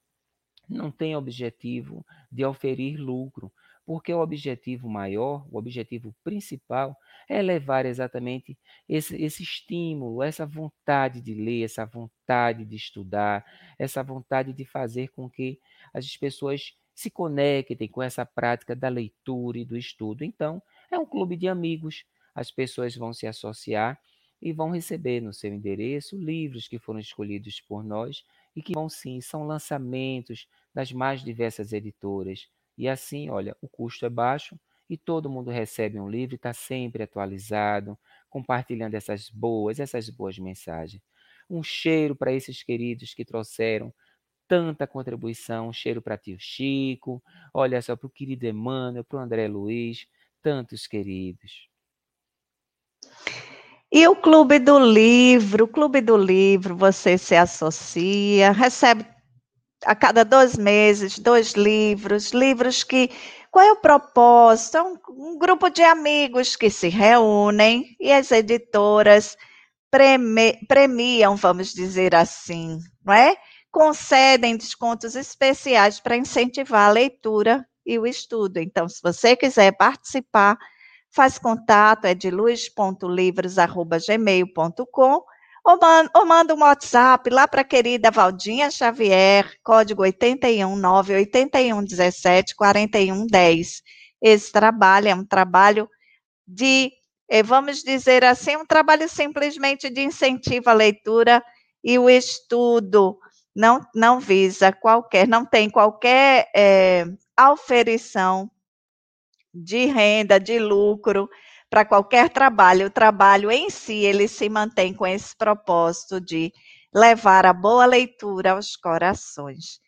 não tem objetivo de oferir lucro, porque o objetivo maior, o objetivo principal, é levar exatamente esse, esse estímulo, essa vontade de ler, essa vontade de estudar, essa vontade de fazer com que as pessoas se conectem com essa prática da leitura e do estudo. Então, é um clube de amigos, as pessoas vão se associar e vão receber no seu endereço livros que foram escolhidos por nós e que vão sim, são lançamentos das mais diversas editoras. E assim, olha, o custo é baixo e todo mundo recebe um livro e está sempre atualizado, compartilhando essas boas, essas boas mensagens. Um cheiro para esses queridos que trouxeram tanta contribuição, um cheiro para tio Chico, olha só para o querido Emmanuel, para o André Luiz, tantos queridos. E o Clube do Livro, o Clube do Livro, você se associa, recebe a cada dois meses dois livros, livros que. Qual é o propósito? É um, um grupo de amigos que se reúnem e as editoras preme, premiam, vamos dizer assim, não é? Concedem descontos especiais para incentivar a leitura e o estudo. Então, se você quiser participar, faz contato, é de luz.livros.gmail.com ou, man, ou manda um WhatsApp lá para a querida Valdinha Xavier, código 819 8117 4110. Esse trabalho é um trabalho de, eh, vamos dizer assim, um trabalho simplesmente de incentivo à leitura e o estudo. Não, não visa qualquer, não tem qualquer é, de renda, de lucro para qualquer trabalho. O trabalho em si, ele se mantém com esse propósito de levar a boa leitura aos corações.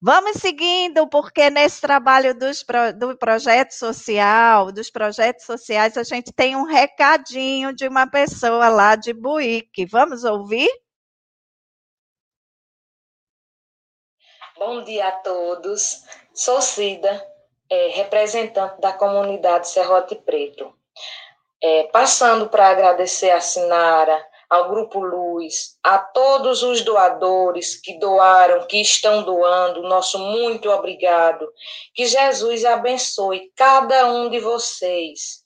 Vamos seguindo, porque nesse trabalho dos, do projeto social, dos projetos sociais, a gente tem um recadinho de uma pessoa lá de Buíque. Vamos ouvir? Bom dia a todos. Sou Cida, é, representante da comunidade Serrote Preto. É, passando para agradecer a Sinara, ao Grupo Luz, a todos os doadores que doaram, que estão doando, nosso muito obrigado. Que Jesus abençoe cada um de vocês.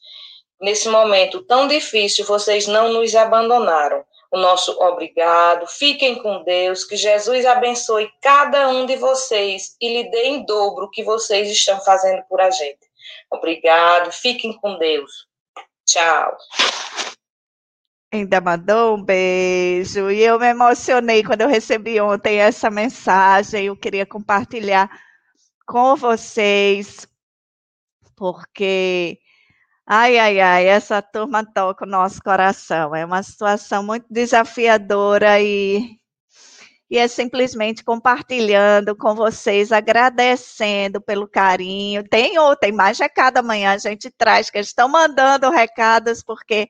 Nesse momento tão difícil, vocês não nos abandonaram o nosso obrigado. Fiquem com Deus, que Jesus abençoe cada um de vocês e lhe dê em dobro o que vocês estão fazendo por a gente. Obrigado, fiquem com Deus. Tchau. Ainda mandou um beijo. E eu me emocionei quando eu recebi ontem essa mensagem. Eu queria compartilhar com vocês, porque Ai, ai, ai, essa turma toca o nosso coração. É uma situação muito desafiadora e, e é simplesmente compartilhando com vocês, agradecendo pelo carinho. Tem ou tem mais recado amanhã, a gente traz, que eles estão mandando recados, porque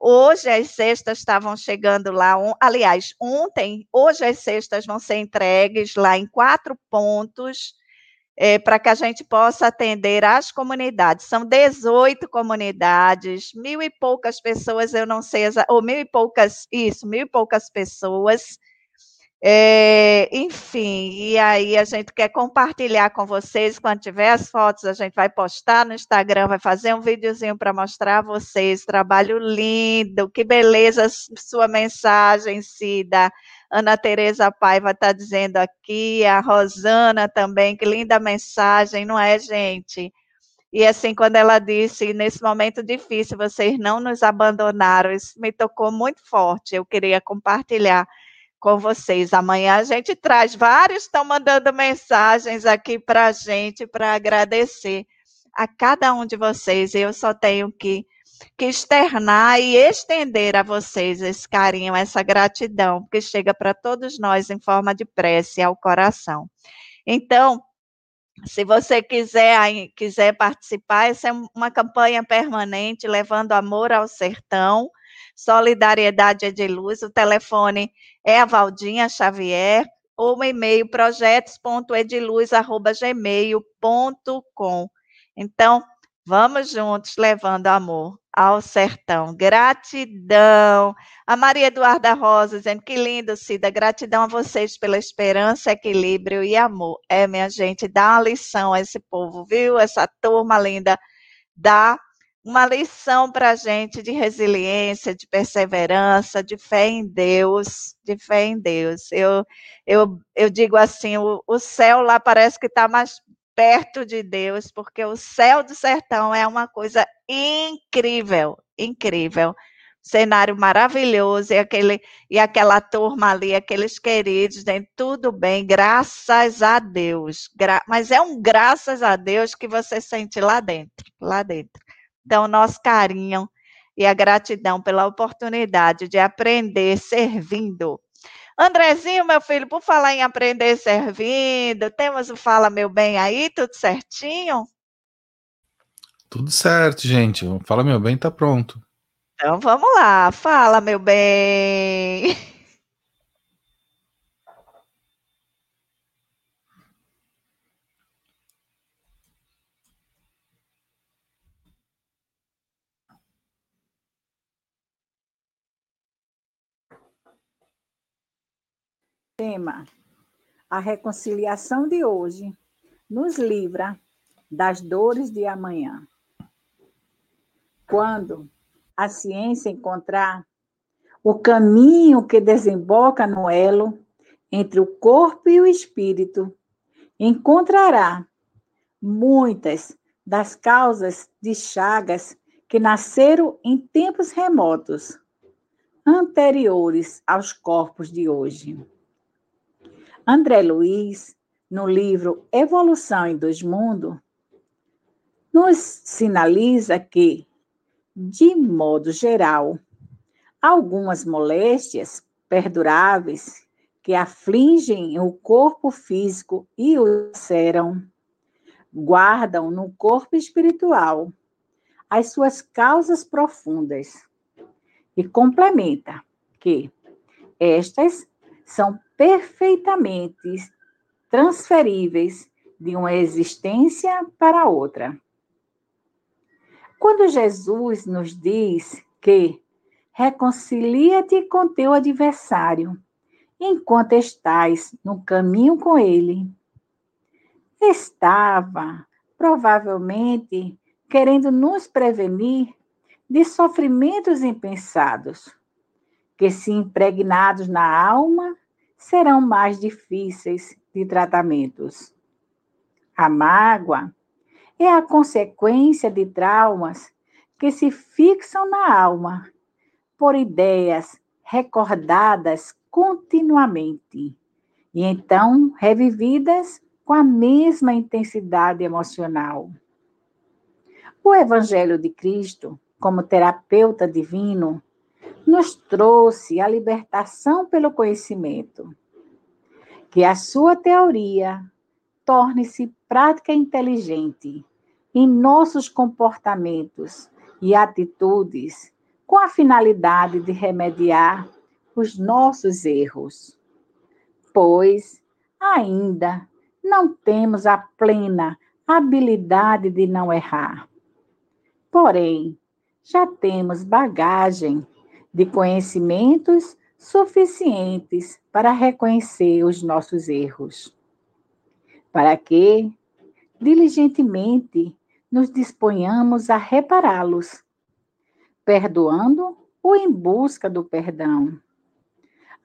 hoje as cestas estavam chegando lá. Um, aliás, ontem, hoje as cestas vão ser entregues lá em quatro pontos é, para que a gente possa atender as comunidades. São 18 comunidades, mil e poucas pessoas, eu não sei, ou mil e poucas, isso, mil e poucas pessoas. É, enfim, e aí a gente quer compartilhar com vocês, quando tiver as fotos, a gente vai postar no Instagram, vai fazer um videozinho para mostrar a vocês, trabalho lindo, que beleza sua mensagem, Cida, Ana Tereza Paiva está dizendo aqui, a Rosana também, que linda mensagem, não é, gente? E assim, quando ela disse, nesse momento difícil, vocês não nos abandonaram, isso me tocou muito forte. Eu queria compartilhar com vocês. Amanhã a gente traz, vários estão mandando mensagens aqui para a gente, para agradecer a cada um de vocês. Eu só tenho que que externar e estender a vocês esse carinho, essa gratidão, que chega para todos nós em forma de prece ao coração. Então, se você quiser, quiser participar, essa é uma campanha permanente, levando amor ao sertão, solidariedade é de luz, o telefone é a Valdinha Xavier, ou o e-mail projetos.ediluz.gmail.com. Então, vamos juntos levando amor ao sertão. Gratidão. A Maria Eduarda Rosa dizendo que lindo, Cida. Gratidão a vocês pela esperança, equilíbrio e amor. É, minha gente, dá uma lição a esse povo, viu? Essa turma linda dá uma lição para a gente de resiliência, de perseverança, de fé em Deus, de fé em Deus. Eu, eu, eu digo assim, o, o céu lá parece que está mais perto de Deus, porque o céu do sertão é uma coisa incrível, incrível. Cenário maravilhoso, e, aquele, e aquela turma ali, aqueles queridos, né? tudo bem, graças a Deus. Gra mas é um graças a Deus que você sente lá dentro, lá dentro. Então, nosso carinho e a gratidão pela oportunidade de aprender servindo Andrezinho, meu filho, por falar em aprender servindo, temos o Fala Meu Bem aí, tudo certinho? Tudo certo, gente. Fala Meu Bem tá pronto. Então vamos lá, fala, meu bem. Tema: A reconciliação de hoje nos livra das dores de amanhã. Quando a ciência encontrar o caminho que desemboca no elo entre o corpo e o espírito, encontrará muitas das causas de chagas que nasceram em tempos remotos, anteriores aos corpos de hoje. André Luiz, no livro Evolução em Dois Mundos, nos sinaliza que, de modo geral, algumas moléstias perduráveis que afligem o corpo físico e o seram, guardam no corpo espiritual as suas causas profundas e complementa que estas são perfeitamente transferíveis de uma existência para outra. Quando Jesus nos diz que reconcilia-te com teu adversário enquanto estás no caminho com ele, estava provavelmente querendo nos prevenir de sofrimentos impensados, que, se impregnados na alma, serão mais difíceis de tratamentos. A mágoa é a consequência de traumas que se fixam na alma por ideias recordadas continuamente e então revividas com a mesma intensidade emocional. O Evangelho de Cristo, como terapeuta divino, nos trouxe a libertação pelo conhecimento. Que a sua teoria torne-se prática inteligente em nossos comportamentos e atitudes, com a finalidade de remediar os nossos erros. Pois ainda não temos a plena habilidade de não errar. Porém, já temos bagagem de conhecimentos suficientes para reconhecer os nossos erros, para que diligentemente nos disponhamos a repará-los, perdoando ou em busca do perdão.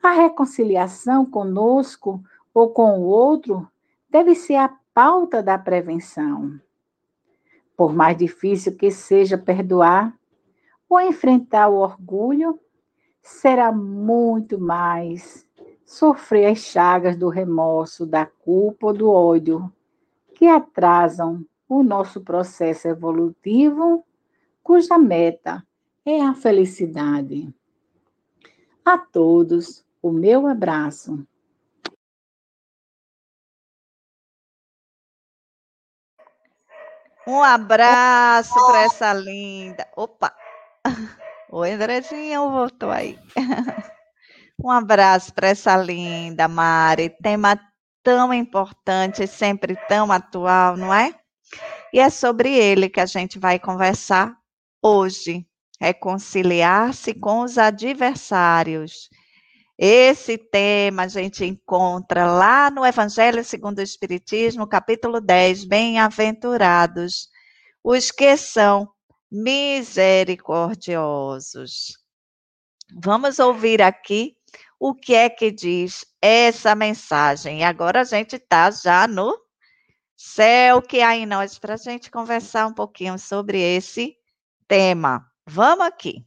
A reconciliação conosco ou com o outro deve ser a pauta da prevenção. Por mais difícil que seja perdoar, ou enfrentar o orgulho, será muito mais sofrer as chagas do remorso, da culpa ou do ódio, que atrasam o nosso processo evolutivo, cuja meta é a felicidade. A todos, o meu abraço. Um abraço para essa linda. Opa! Oi, Andrezinho, voltou aí. Um abraço para essa linda Mari, tema tão importante, sempre tão atual, não é? E é sobre ele que a gente vai conversar hoje. Reconciliar-se com os adversários. Esse tema a gente encontra lá no Evangelho segundo o Espiritismo, capítulo 10, Bem-aventurados os que são misericordiosos. Vamos ouvir aqui o que é que diz essa mensagem. E agora a gente está já no céu que há em nós para a gente conversar um pouquinho sobre esse tema. Vamos aqui.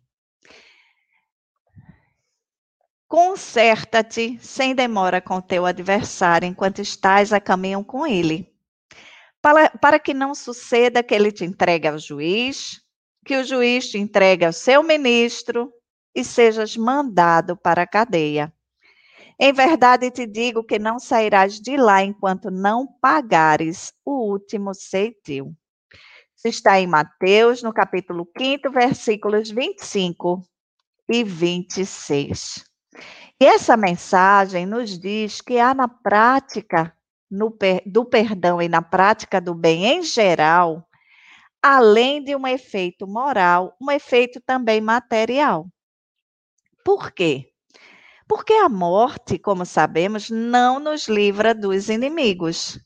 Conserta-te sem demora com teu adversário enquanto estás a caminho com ele, para, para que não suceda que ele te entregue ao juiz, que o juiz te entregue ao seu ministro e sejas mandado para a cadeia. Em verdade te digo que não sairás de lá enquanto não pagares o último ceitil. está em Mateus, no capítulo 5, versículos 25 e 26. E essa mensagem nos diz que há na prática no, do perdão e na prática do bem em geral, além de um efeito moral, um efeito também material. Por quê? Porque a morte, como sabemos, não nos livra dos inimigos.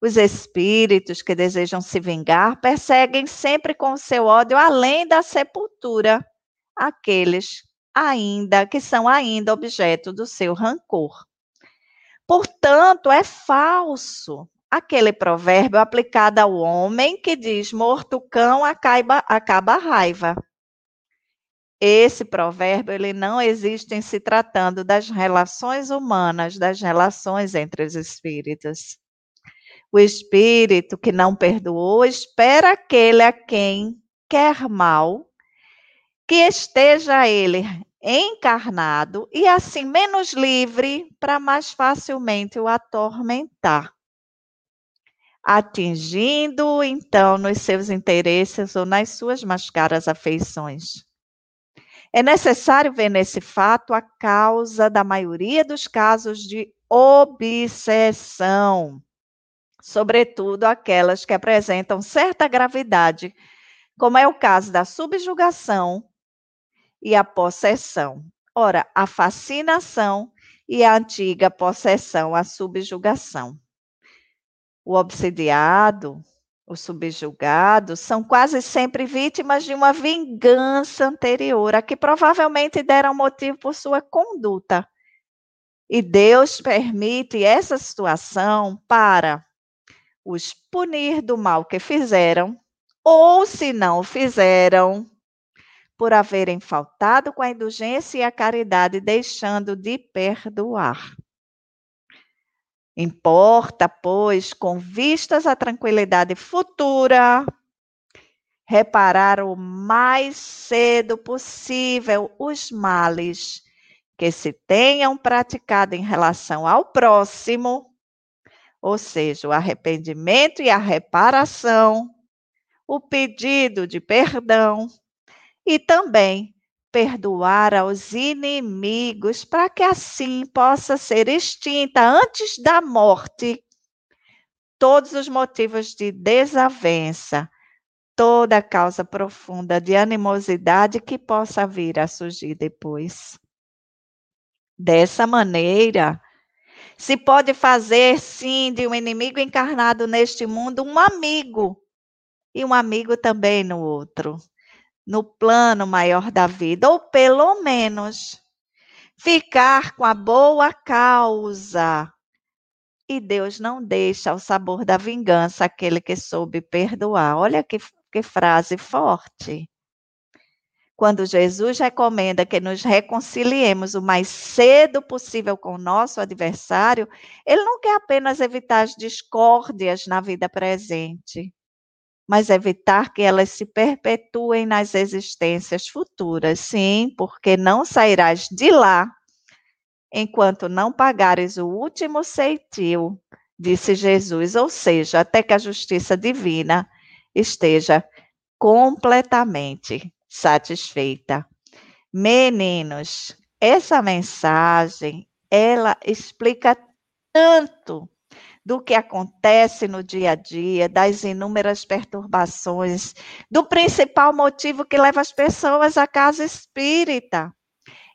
Os espíritos que desejam se vingar perseguem sempre com o seu ódio além da sepultura aqueles ainda que são ainda objeto do seu rancor. Portanto, é falso aquele provérbio aplicado ao homem que diz: morto cão acaba, acaba a raiva. Esse provérbio ele não existe em se tratando das relações humanas, das relações entre os espíritos. O espírito que não perdoou espera aquele a quem quer mal, que esteja ele encarnado e assim menos livre para mais facilmente o atormentar atingindo então nos seus interesses ou nas suas mais caras afeições. É necessário ver nesse fato a causa da maioria dos casos de obsessão, sobretudo aquelas que apresentam certa gravidade, como é o caso da subjugação e a possessão. Ora, a fascinação e a antiga possessão, a subjugação. O obsidiado, os subjugados são quase sempre vítimas de uma vingança anterior, a que provavelmente deram motivo por sua conduta. E Deus permite essa situação para os punir do mal que fizeram, ou se não fizeram, por haverem faltado com a indulgência e a caridade, deixando de perdoar. Importa, pois, com vistas à tranquilidade futura, reparar o mais cedo possível os males que se tenham praticado em relação ao próximo, ou seja, o arrependimento e a reparação, o pedido de perdão e também perdoar aos inimigos, para que assim possa ser extinta antes da morte todos os motivos de desavença, toda causa profunda de animosidade que possa vir a surgir depois. Dessa maneira, se pode fazer sim de um inimigo encarnado neste mundo um amigo e um amigo também no outro no plano maior da vida, ou pelo menos ficar com a boa causa. E Deus não deixa o sabor da vingança aquele que soube perdoar. Olha que, que frase forte. Quando Jesus recomenda que nos reconciliemos o mais cedo possível com o nosso adversário, ele não quer apenas evitar as discórdias na vida presente, mas evitar que elas se perpetuem nas existências futuras. Sim, porque não sairás de lá enquanto não pagares o último ceitil, disse Jesus, ou seja, até que a justiça divina esteja completamente satisfeita. Meninos, essa mensagem, ela explica tanto do que acontece no dia a dia, das inúmeras perturbações, do principal motivo que leva as pessoas à casa espírita.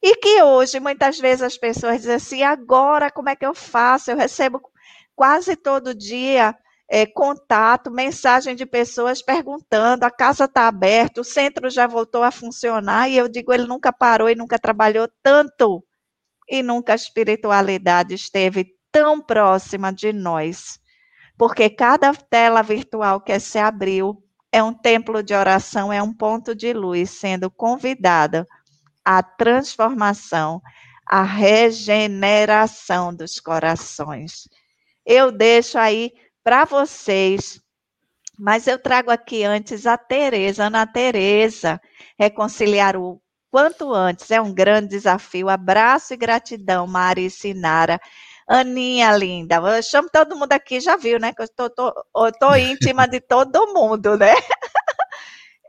E que hoje, muitas vezes, as pessoas dizem assim: agora como é que eu faço? Eu recebo quase todo dia é, contato, mensagem de pessoas perguntando: a casa está aberta, o centro já voltou a funcionar, e eu digo: ele nunca parou e nunca trabalhou tanto, e nunca a espiritualidade esteve tão próxima de nós, porque cada tela virtual que se abriu é um templo de oração, é um ponto de luz sendo convidada à transformação, à regeneração dos corações. Eu deixo aí para vocês, mas eu trago aqui antes a Tereza, Ana Tereza, reconciliar o quanto antes, é um grande desafio. Abraço e gratidão, Mari e Sinara. Aninha linda, eu chamo todo mundo aqui, já viu, né? Que eu tô, tô, tô íntima de todo mundo, né?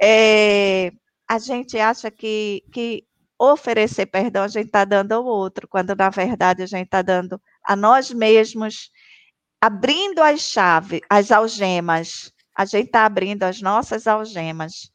É, a gente acha que, que oferecer perdão a gente está dando ao outro, quando na verdade a gente está dando a nós mesmos, abrindo as chaves, as algemas. A gente está abrindo as nossas algemas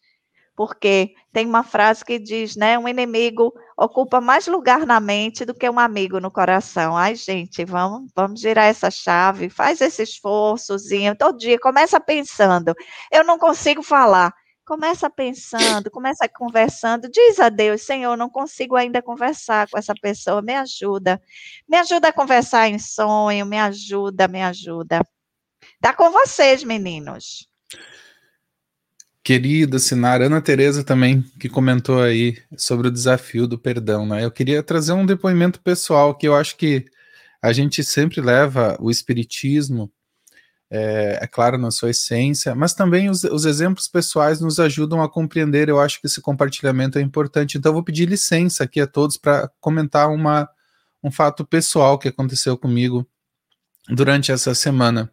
porque tem uma frase que diz, né, um inimigo ocupa mais lugar na mente do que um amigo no coração. Ai, gente, vamos, vamos girar essa chave, faz esse esforçozinho, todo dia, começa pensando. Eu não consigo falar. Começa pensando, começa conversando, diz a Deus, Senhor, não consigo ainda conversar com essa pessoa, me ajuda. Me ajuda a conversar em sonho, me ajuda, me ajuda. Tá com vocês, meninos querida Sinara, Ana Tereza também, que comentou aí sobre o desafio do perdão, né? Eu queria trazer um depoimento pessoal que eu acho que a gente sempre leva o espiritismo, é, é claro, na sua essência, mas também os, os, exemplos pessoais nos ajudam a compreender. Eu acho que esse compartilhamento é importante. Então, eu vou pedir licença aqui a todos para comentar uma, um fato pessoal que aconteceu comigo durante essa semana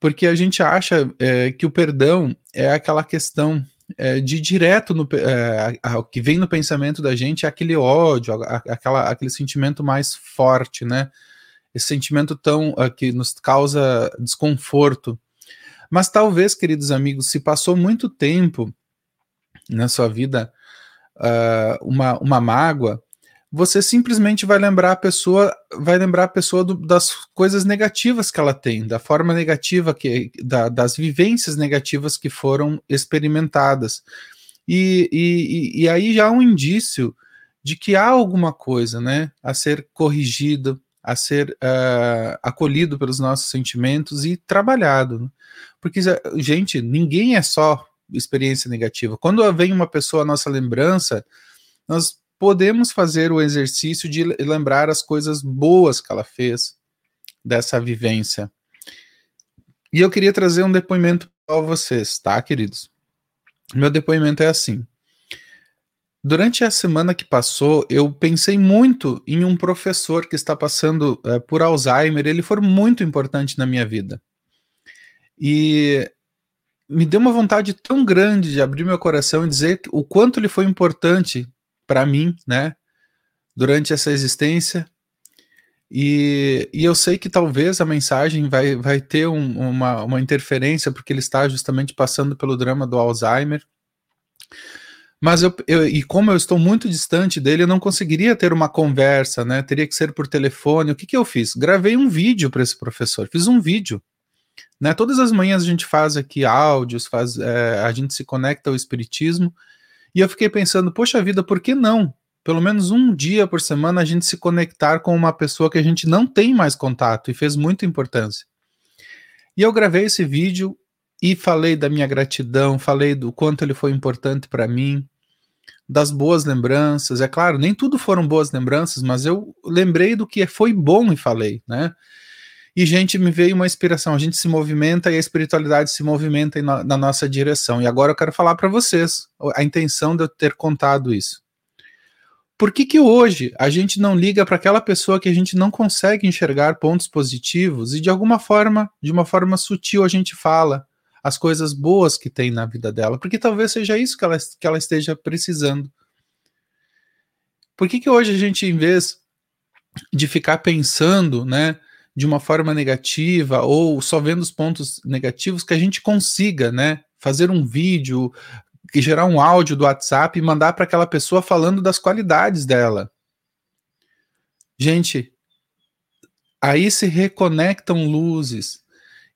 porque a gente acha é, que o perdão é aquela questão é, de direto no é, a, a, que vem no pensamento da gente é aquele ódio, a, aquela, aquele sentimento mais forte, né? Esse sentimento tão que nos causa desconforto. Mas talvez, queridos amigos, se passou muito tempo na sua vida uh, uma, uma mágoa, você simplesmente vai lembrar a pessoa, vai lembrar a pessoa do, das coisas negativas que ela tem, da forma negativa que, da, das vivências negativas que foram experimentadas. E, e, e aí já há um indício de que há alguma coisa, né, a ser corrigido, a ser uh, acolhido pelos nossos sentimentos e trabalhado. Né? Porque, gente, ninguém é só experiência negativa. Quando vem uma pessoa à nossa lembrança, nós podemos fazer o exercício de lembrar as coisas boas que ela fez dessa vivência. E eu queria trazer um depoimento para vocês, tá, queridos? Meu depoimento é assim. Durante a semana que passou, eu pensei muito em um professor que está passando é, por Alzheimer. Ele foi muito importante na minha vida. E me deu uma vontade tão grande de abrir meu coração e dizer o quanto ele foi importante para mim, né, durante essa existência. E, e, eu sei que talvez a mensagem vai, vai ter um, uma, uma interferência, porque ele está justamente passando pelo drama do Alzheimer. Mas eu, eu, e como eu estou muito distante dele, eu não conseguiria ter uma conversa, né? Teria que ser por telefone. O que, que eu fiz? Gravei um vídeo para esse professor, fiz um vídeo. Né? Todas as manhãs a gente faz aqui áudios, faz, é, a gente se conecta ao Espiritismo. E eu fiquei pensando, poxa vida, por que não? Pelo menos um dia por semana a gente se conectar com uma pessoa que a gente não tem mais contato e fez muita importância. E eu gravei esse vídeo e falei da minha gratidão, falei do quanto ele foi importante para mim, das boas lembranças. É claro, nem tudo foram boas lembranças, mas eu lembrei do que foi bom e falei, né? E, gente, me veio uma inspiração. A gente se movimenta e a espiritualidade se movimenta na, na nossa direção. E agora eu quero falar para vocês a intenção de eu ter contado isso. Por que, que hoje a gente não liga para aquela pessoa que a gente não consegue enxergar pontos positivos e de alguma forma, de uma forma sutil, a gente fala as coisas boas que tem na vida dela? Porque talvez seja isso que ela, que ela esteja precisando. Por que, que hoje a gente, em vez de ficar pensando, né, de uma forma negativa ou só vendo os pontos negativos, que a gente consiga, né, fazer um vídeo, gerar um áudio do WhatsApp e mandar para aquela pessoa falando das qualidades dela. Gente, aí se reconectam luzes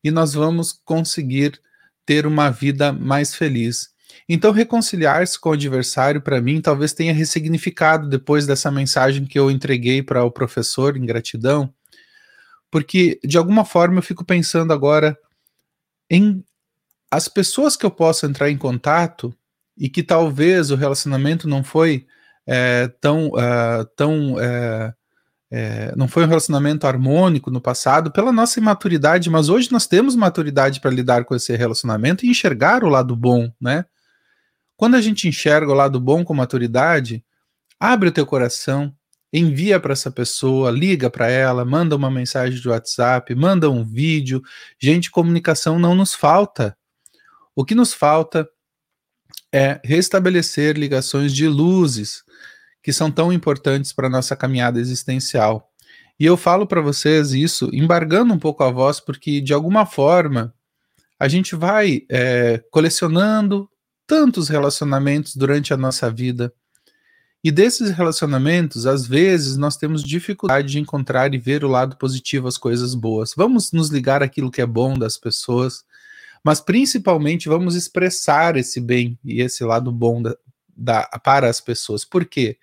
e nós vamos conseguir ter uma vida mais feliz. Então, reconciliar-se com o adversário, para mim, talvez tenha ressignificado depois dessa mensagem que eu entreguei para o professor em gratidão, porque de alguma forma eu fico pensando agora em as pessoas que eu posso entrar em contato e que talvez o relacionamento não foi é, tão, uh, tão é, é, não foi um relacionamento harmônico no passado pela nossa imaturidade, mas hoje nós temos maturidade para lidar com esse relacionamento e enxergar o lado bom, né? Quando a gente enxerga o lado bom com maturidade, abre o teu coração, envia para essa pessoa, liga para ela, manda uma mensagem de WhatsApp, manda um vídeo. Gente, comunicação não nos falta. O que nos falta é restabelecer ligações de luzes que são tão importantes para a nossa caminhada existencial. E eu falo para vocês isso, embargando um pouco a voz, porque de alguma forma a gente vai é, colecionando tantos relacionamentos durante a nossa vida. E desses relacionamentos, às vezes, nós temos dificuldade de encontrar e ver o lado positivo, as coisas boas. Vamos nos ligar aquilo que é bom das pessoas, mas principalmente vamos expressar esse bem e esse lado bom da, da, para as pessoas. Por quê?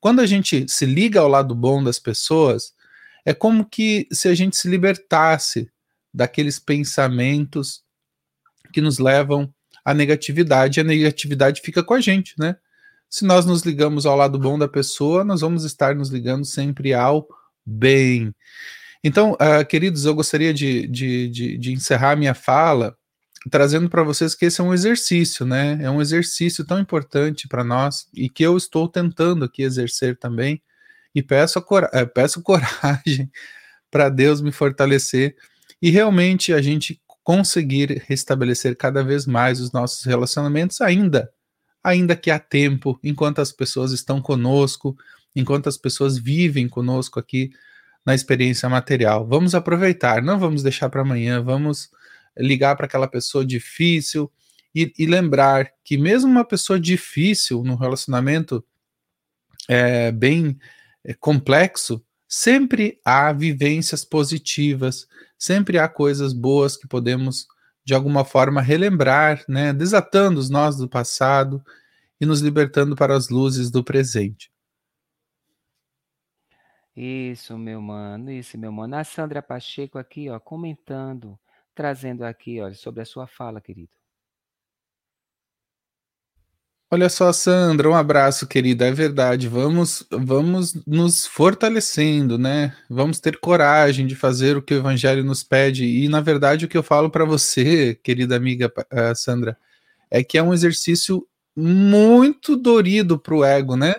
Quando a gente se liga ao lado bom das pessoas, é como que se a gente se libertasse daqueles pensamentos que nos levam à negatividade, e a negatividade fica com a gente, né? Se nós nos ligamos ao lado bom da pessoa, nós vamos estar nos ligando sempre ao bem. Então, uh, queridos, eu gostaria de, de, de, de encerrar minha fala trazendo para vocês que esse é um exercício, né? É um exercício tão importante para nós e que eu estou tentando aqui exercer também. E peço, cora eh, peço coragem para Deus me fortalecer e realmente a gente conseguir restabelecer cada vez mais os nossos relacionamentos, ainda, ainda que há tempo, enquanto as pessoas estão conosco, enquanto as pessoas vivem conosco aqui na experiência material. Vamos aproveitar, não vamos deixar para amanhã, vamos ligar para aquela pessoa difícil e, e, lembrar que mesmo uma pessoa difícil no relacionamento é, bem é, complexo, sempre há vivências positivas, sempre há coisas boas que podemos de alguma forma relembrar, né, desatando os nós do passado e nos libertando para as luzes do presente. Isso, meu mano, isso, meu mano. A Sandra Pacheco aqui, ó, comentando trazendo aqui, olha, sobre a sua fala, querido. Olha só, Sandra, um abraço, querida. É verdade. Vamos, vamos nos fortalecendo, né? Vamos ter coragem de fazer o que o Evangelho nos pede. E, na verdade, o que eu falo para você, querida amiga uh, Sandra, é que é um exercício muito dorido para o ego, né?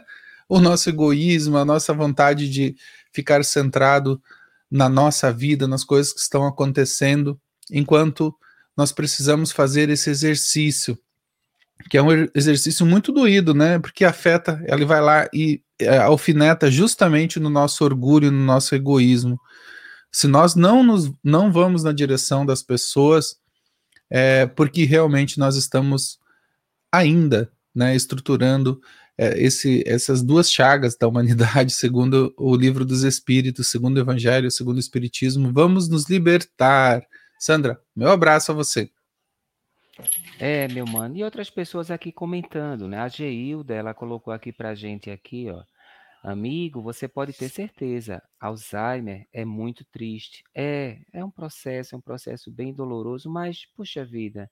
O nosso egoísmo, a nossa vontade de ficar centrado na nossa vida, nas coisas que estão acontecendo enquanto nós precisamos fazer esse exercício, que é um exercício muito doído, né? Porque afeta, ela vai lá e é, alfineta justamente no nosso orgulho, no nosso egoísmo. Se nós não, nos, não vamos na direção das pessoas, é porque realmente nós estamos ainda né, estruturando é, esse, essas duas chagas da humanidade, segundo o livro dos Espíritos, segundo o Evangelho, segundo o Espiritismo. Vamos nos libertar Sandra, meu abraço a você. É, meu mano. E outras pessoas aqui comentando, né? A Geilda, ela colocou aqui pra gente aqui, ó. Amigo, você pode ter certeza, Alzheimer é muito triste. É, é um processo, é um processo bem doloroso, mas puxa vida.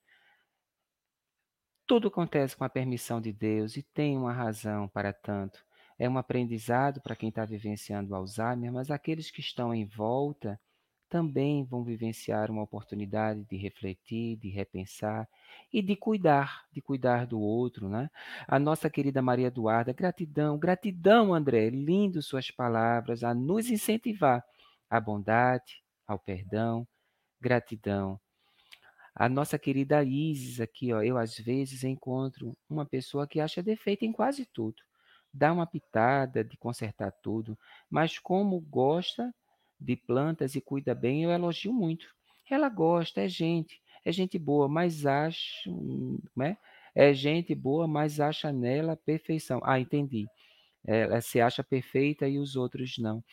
Tudo acontece com a permissão de Deus e tem uma razão para tanto. É um aprendizado para quem está vivenciando Alzheimer, mas aqueles que estão em volta, também vão vivenciar uma oportunidade de refletir, de repensar e de cuidar, de cuidar do outro, né? A nossa querida Maria Eduarda, gratidão, gratidão, André, lindo suas palavras a nos incentivar à bondade, ao perdão, gratidão. A nossa querida Isis aqui, ó, eu às vezes encontro uma pessoa que acha defeito em quase tudo. Dá uma pitada de consertar tudo, mas como gosta de plantas e cuida bem, eu elogio muito. Ela gosta, é gente, é gente boa, mas acha, né? É gente boa, mas acha nela perfeição. Ah, entendi. Ela se acha perfeita e os outros não.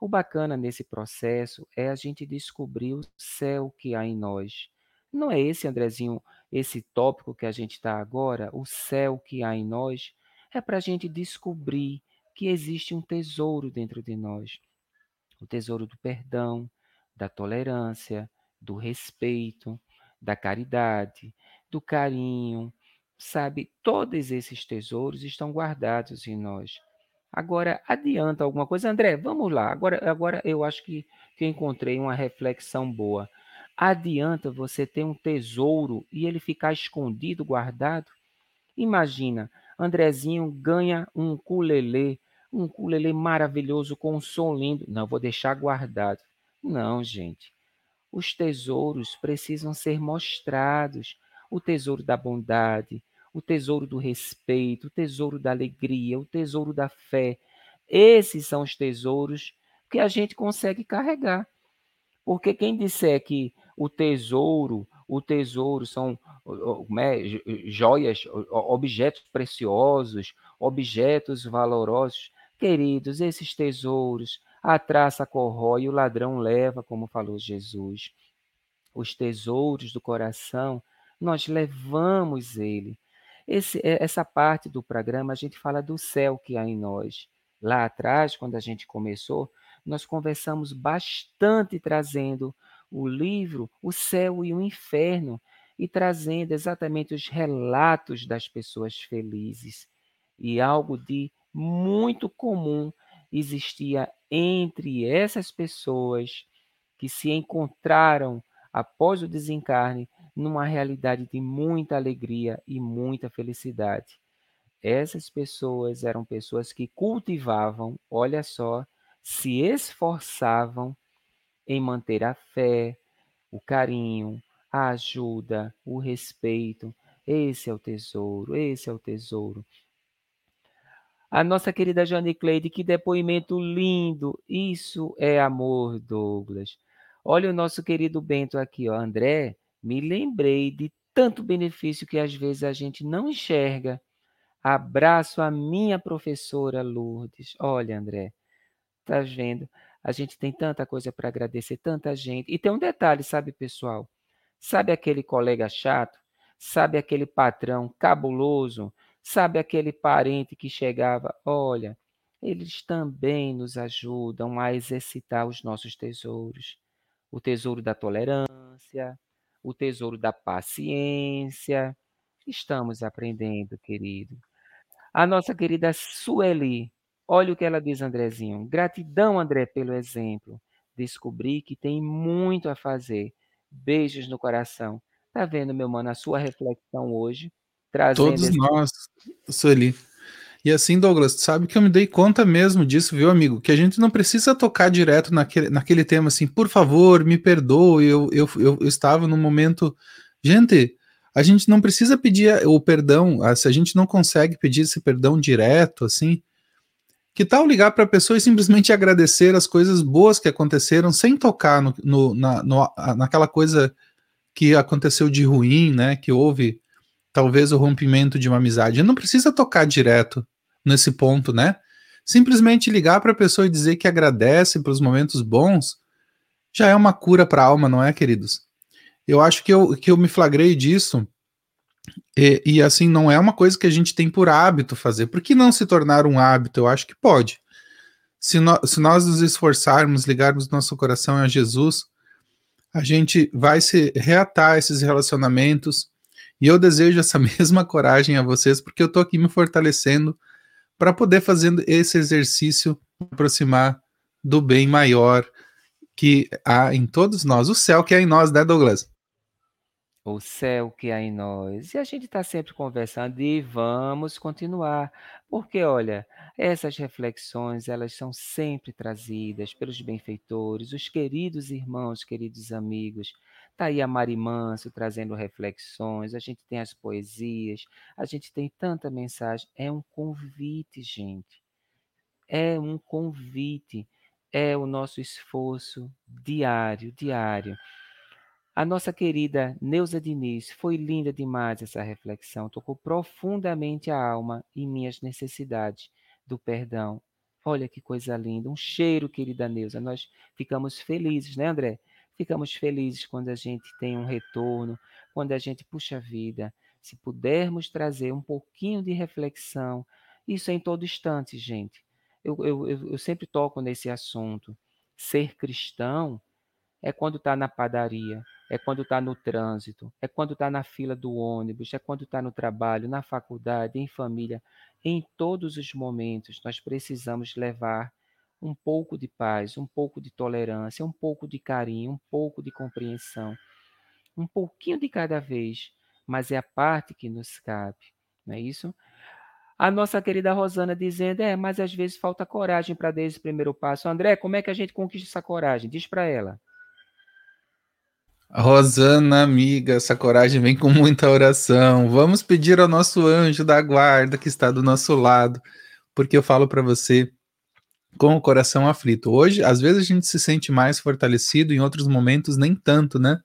O bacana nesse processo é a gente descobrir o céu que há em nós. Não é esse, Andrezinho, esse tópico que a gente está agora, o céu que há em nós, é para a gente descobrir que existe um tesouro dentro de nós o tesouro do perdão, da tolerância, do respeito, da caridade, do carinho, sabe? Todos esses tesouros estão guardados em nós. Agora, adianta alguma coisa? André, vamos lá. Agora, agora eu acho que, que encontrei uma reflexão boa. Adianta você ter um tesouro e ele ficar escondido, guardado? Imagina, Andrezinho ganha um ukulele um ukulele maravilhoso com um som lindo. Não, vou deixar guardado. Não, gente. Os tesouros precisam ser mostrados. O tesouro da bondade, o tesouro do respeito, o tesouro da alegria, o tesouro da fé. Esses são os tesouros que a gente consegue carregar. Porque quem disser que o tesouro, o tesouro são é, joias, objetos preciosos, objetos valorosos, queridos, esses tesouros, a traça corrói e o ladrão leva, como falou Jesus. Os tesouros do coração, nós levamos ele. Esse, essa parte do programa a gente fala do céu que há em nós. Lá atrás, quando a gente começou, nós conversamos bastante trazendo o livro O Céu e o Inferno e trazendo exatamente os relatos das pessoas felizes. E algo de muito comum existia entre essas pessoas que se encontraram após o desencarne numa realidade de muita alegria e muita felicidade. Essas pessoas eram pessoas que cultivavam, olha só, se esforçavam em manter a fé, o carinho, a ajuda, o respeito. Esse é o tesouro, esse é o tesouro. A nossa querida Jane Cleide, que depoimento lindo. Isso é amor, Douglas. Olha o nosso querido Bento aqui, ó. André, me lembrei de tanto benefício que às vezes a gente não enxerga. Abraço a minha professora Lourdes. Olha, André, Tá vendo? A gente tem tanta coisa para agradecer, tanta gente. E tem um detalhe, sabe, pessoal? Sabe aquele colega chato? Sabe aquele patrão cabuloso? Sabe aquele parente que chegava? Olha, eles também nos ajudam a exercitar os nossos tesouros. O tesouro da tolerância, o tesouro da paciência. Estamos aprendendo, querido. A nossa querida Sueli, Olha o que ela diz, Andrezinho. Gratidão, André, pelo exemplo. Descobri que tem muito a fazer. Beijos no coração. Tá vendo, meu mano, a sua reflexão hoje? Trazendo Todos esse... nós, Sueli. E assim, Douglas, sabe que eu me dei conta mesmo disso, viu, amigo? Que a gente não precisa tocar direto naquele, naquele tema assim, por favor, me perdoe, eu, eu, eu, eu estava num momento. Gente, a gente não precisa pedir o perdão, se a gente não consegue pedir esse perdão direto, assim, que tal ligar para a pessoa e simplesmente agradecer as coisas boas que aconteceram sem tocar no, no, na, no, naquela coisa que aconteceu de ruim, né? Que houve talvez o rompimento de uma amizade. Não precisa tocar direto nesse ponto, né? Simplesmente ligar para a pessoa e dizer que agradece pelos momentos bons já é uma cura para a alma, não é, queridos? Eu acho que eu, que eu me flagrei disso e, e, assim, não é uma coisa que a gente tem por hábito fazer. Por que não se tornar um hábito? Eu acho que pode. Se, no, se nós nos esforçarmos, ligarmos nosso coração a Jesus, a gente vai se reatar esses relacionamentos. E eu desejo essa mesma coragem a vocês, porque eu estou aqui me fortalecendo para poder fazendo esse exercício aproximar do bem maior que há em todos nós, o céu que há em nós, né, Douglas? o céu que há em nós. E a gente está sempre conversando e vamos continuar, porque olha, essas reflexões elas são sempre trazidas pelos benfeitores, os queridos irmãos, queridos amigos. Está aí a Mari Manso trazendo reflexões, a gente tem as poesias, a gente tem tanta mensagem. É um convite, gente. É um convite. É o nosso esforço diário, diário. A nossa querida Neuza Diniz, foi linda demais essa reflexão, tocou profundamente a alma e minhas necessidades do perdão. Olha que coisa linda, um cheiro, querida Neuza. Nós ficamos felizes, né, André? Ficamos felizes quando a gente tem um retorno, quando a gente puxa vida. Se pudermos trazer um pouquinho de reflexão, isso é em todo instante, gente. Eu, eu, eu sempre toco nesse assunto. Ser cristão é quando está na padaria, é quando está no trânsito, é quando está na fila do ônibus, é quando está no trabalho, na faculdade, em família. Em todos os momentos, nós precisamos levar um pouco de paz, um pouco de tolerância, um pouco de carinho, um pouco de compreensão. Um pouquinho de cada vez, mas é a parte que nos cabe, não é isso? A nossa querida Rosana dizendo: é, mas às vezes falta coragem para dar esse primeiro passo. André, como é que a gente conquista essa coragem? Diz para ela. Rosana, amiga, essa coragem vem com muita oração. Vamos pedir ao nosso anjo da guarda que está do nosso lado, porque eu falo para você com o coração aflito. Hoje, às vezes a gente se sente mais fortalecido, em outros momentos nem tanto, né?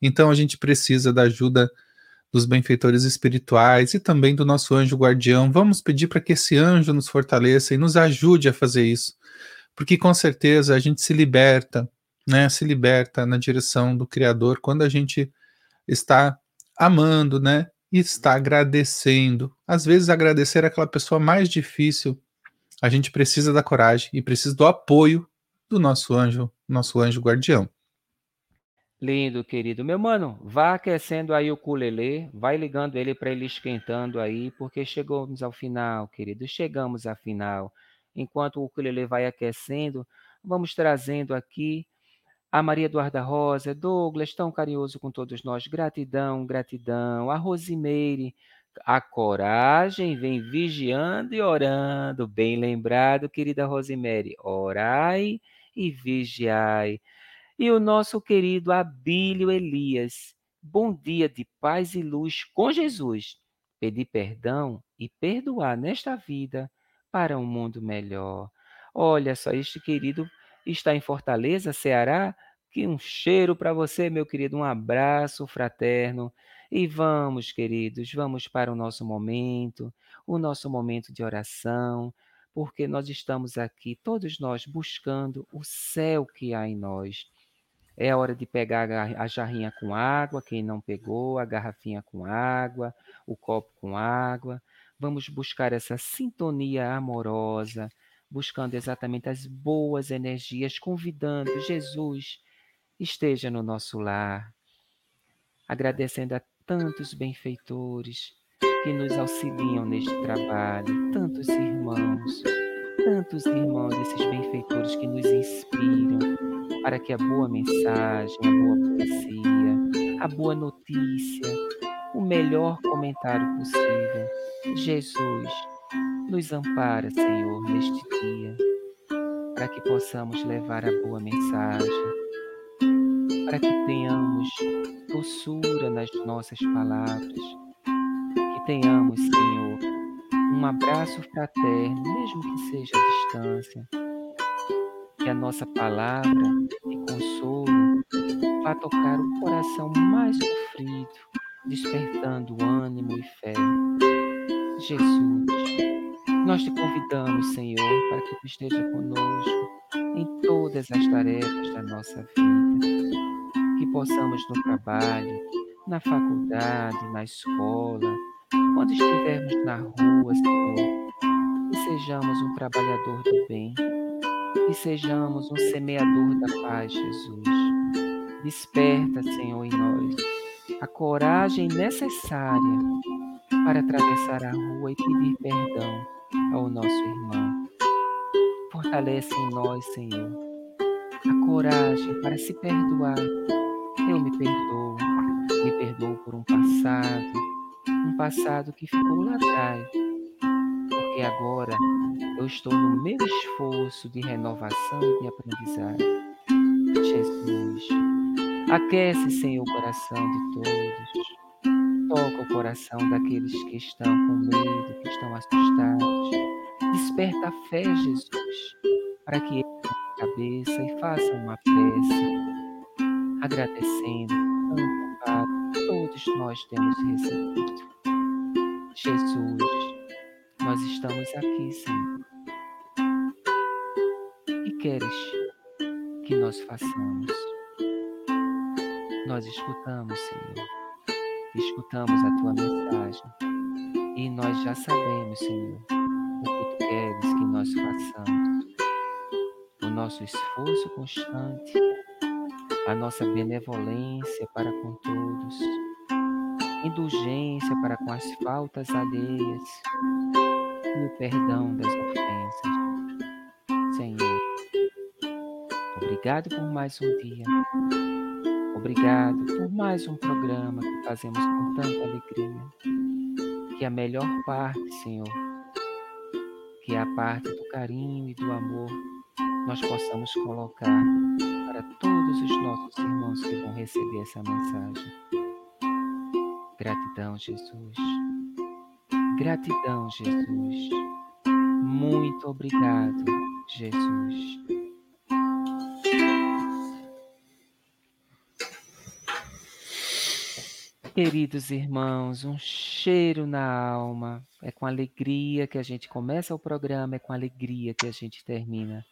Então a gente precisa da ajuda dos benfeitores espirituais e também do nosso anjo guardião. Vamos pedir para que esse anjo nos fortaleça e nos ajude a fazer isso, porque com certeza a gente se liberta, né? Se liberta na direção do Criador quando a gente está amando, né? E está agradecendo. Às vezes agradecer é aquela pessoa mais difícil. A gente precisa da coragem e precisa do apoio do nosso anjo, nosso anjo guardião. Lindo, querido. Meu mano, vá aquecendo aí o culelê, vai ligando ele para ele esquentando aí, porque chegamos ao final, querido. Chegamos ao final. Enquanto o ukulele vai aquecendo, vamos trazendo aqui a Maria Eduarda Rosa, Douglas, tão carinhoso com todos nós. Gratidão, gratidão. A Rosimeire, a coragem vem vigiando e orando. Bem lembrado, querida Rosemary. Orai e vigiai. E o nosso querido Abílio Elias. Bom dia de paz e luz com Jesus. Pedir perdão e perdoar nesta vida para um mundo melhor. Olha só, este querido está em Fortaleza, Ceará. Que um cheiro para você, meu querido. Um abraço fraterno. E vamos, queridos, vamos para o nosso momento, o nosso momento de oração, porque nós estamos aqui, todos nós, buscando o céu que há em nós. É hora de pegar a jarrinha com água, quem não pegou, a garrafinha com água, o copo com água. Vamos buscar essa sintonia amorosa, buscando exatamente as boas energias, convidando Jesus esteja no nosso lar, agradecendo a tantos benfeitores que nos auxiliam neste trabalho, tantos irmãos, tantos irmãos, esses benfeitores que nos inspiram, para que a boa mensagem, a boa poesia, a boa notícia, o melhor comentário possível. Jesus, nos ampara, Senhor, neste dia, para que possamos levar a boa mensagem, para que tenhamos doçura nas nossas palavras, que tenhamos, Senhor, um abraço fraterno, mesmo que seja à distância. Que a nossa palavra de consolo vá tocar o coração mais sofrido, despertando ânimo e fé. Jesus, nós te convidamos, Senhor, para que tu esteja conosco em todas as tarefas da nossa vida, que possamos no trabalho, na faculdade, na escola, quando estivermos na rua, Senhor, que sejamos um trabalhador do bem e sejamos um semeador da paz, Jesus. Desperta, Senhor, em nós a coragem necessária para atravessar a rua e pedir perdão ao nosso irmão. Fortalece em nós, Senhor, a coragem para se perdoar. Eu me perdoo, me perdoo por um passado, um passado que ficou lá atrás porque agora eu estou no meu esforço de renovação e de aprendizagem. Jesus, aquece, Senhor, o coração de todos. Toca o coração daqueles que estão com medo, que estão assustados. Desperta a fé, Jesus, para que eles a cabeça e façam uma prece, agradecendo Pai, todos nós temos recebido. Jesus, nós estamos aqui, Senhor. E queres que nós façamos? Nós escutamos, Senhor. Escutamos a tua mensagem. E nós já sabemos, Senhor, o que tu queres que nós façamos. O nosso esforço constante, a nossa benevolência para com todos, indulgência para com as faltas alheias, e o perdão das ofensas. Senhor, obrigado por mais um dia. Obrigado por mais um programa que fazemos com tanta alegria. Que a melhor parte, Senhor, que a parte do carinho e do amor nós possamos colocar para todos os nossos irmãos que vão receber essa mensagem. Gratidão, Jesus. Gratidão, Jesus. Muito obrigado, Jesus. Queridos irmãos, um cheiro na alma. É com alegria que a gente começa o programa, é com alegria que a gente termina.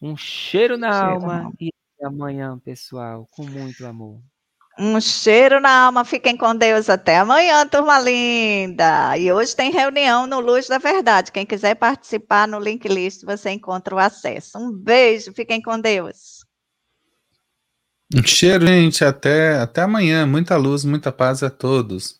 Um cheiro na cheiro alma não. e até amanhã, pessoal, com muito amor. Um cheiro na alma, fiquem com Deus até amanhã, turma linda. E hoje tem reunião no Luz da Verdade. Quem quiser participar no link list, você encontra o acesso. Um beijo, fiquem com Deus. Um cheiro, gente. Até, até amanhã. Muita luz, muita paz a todos.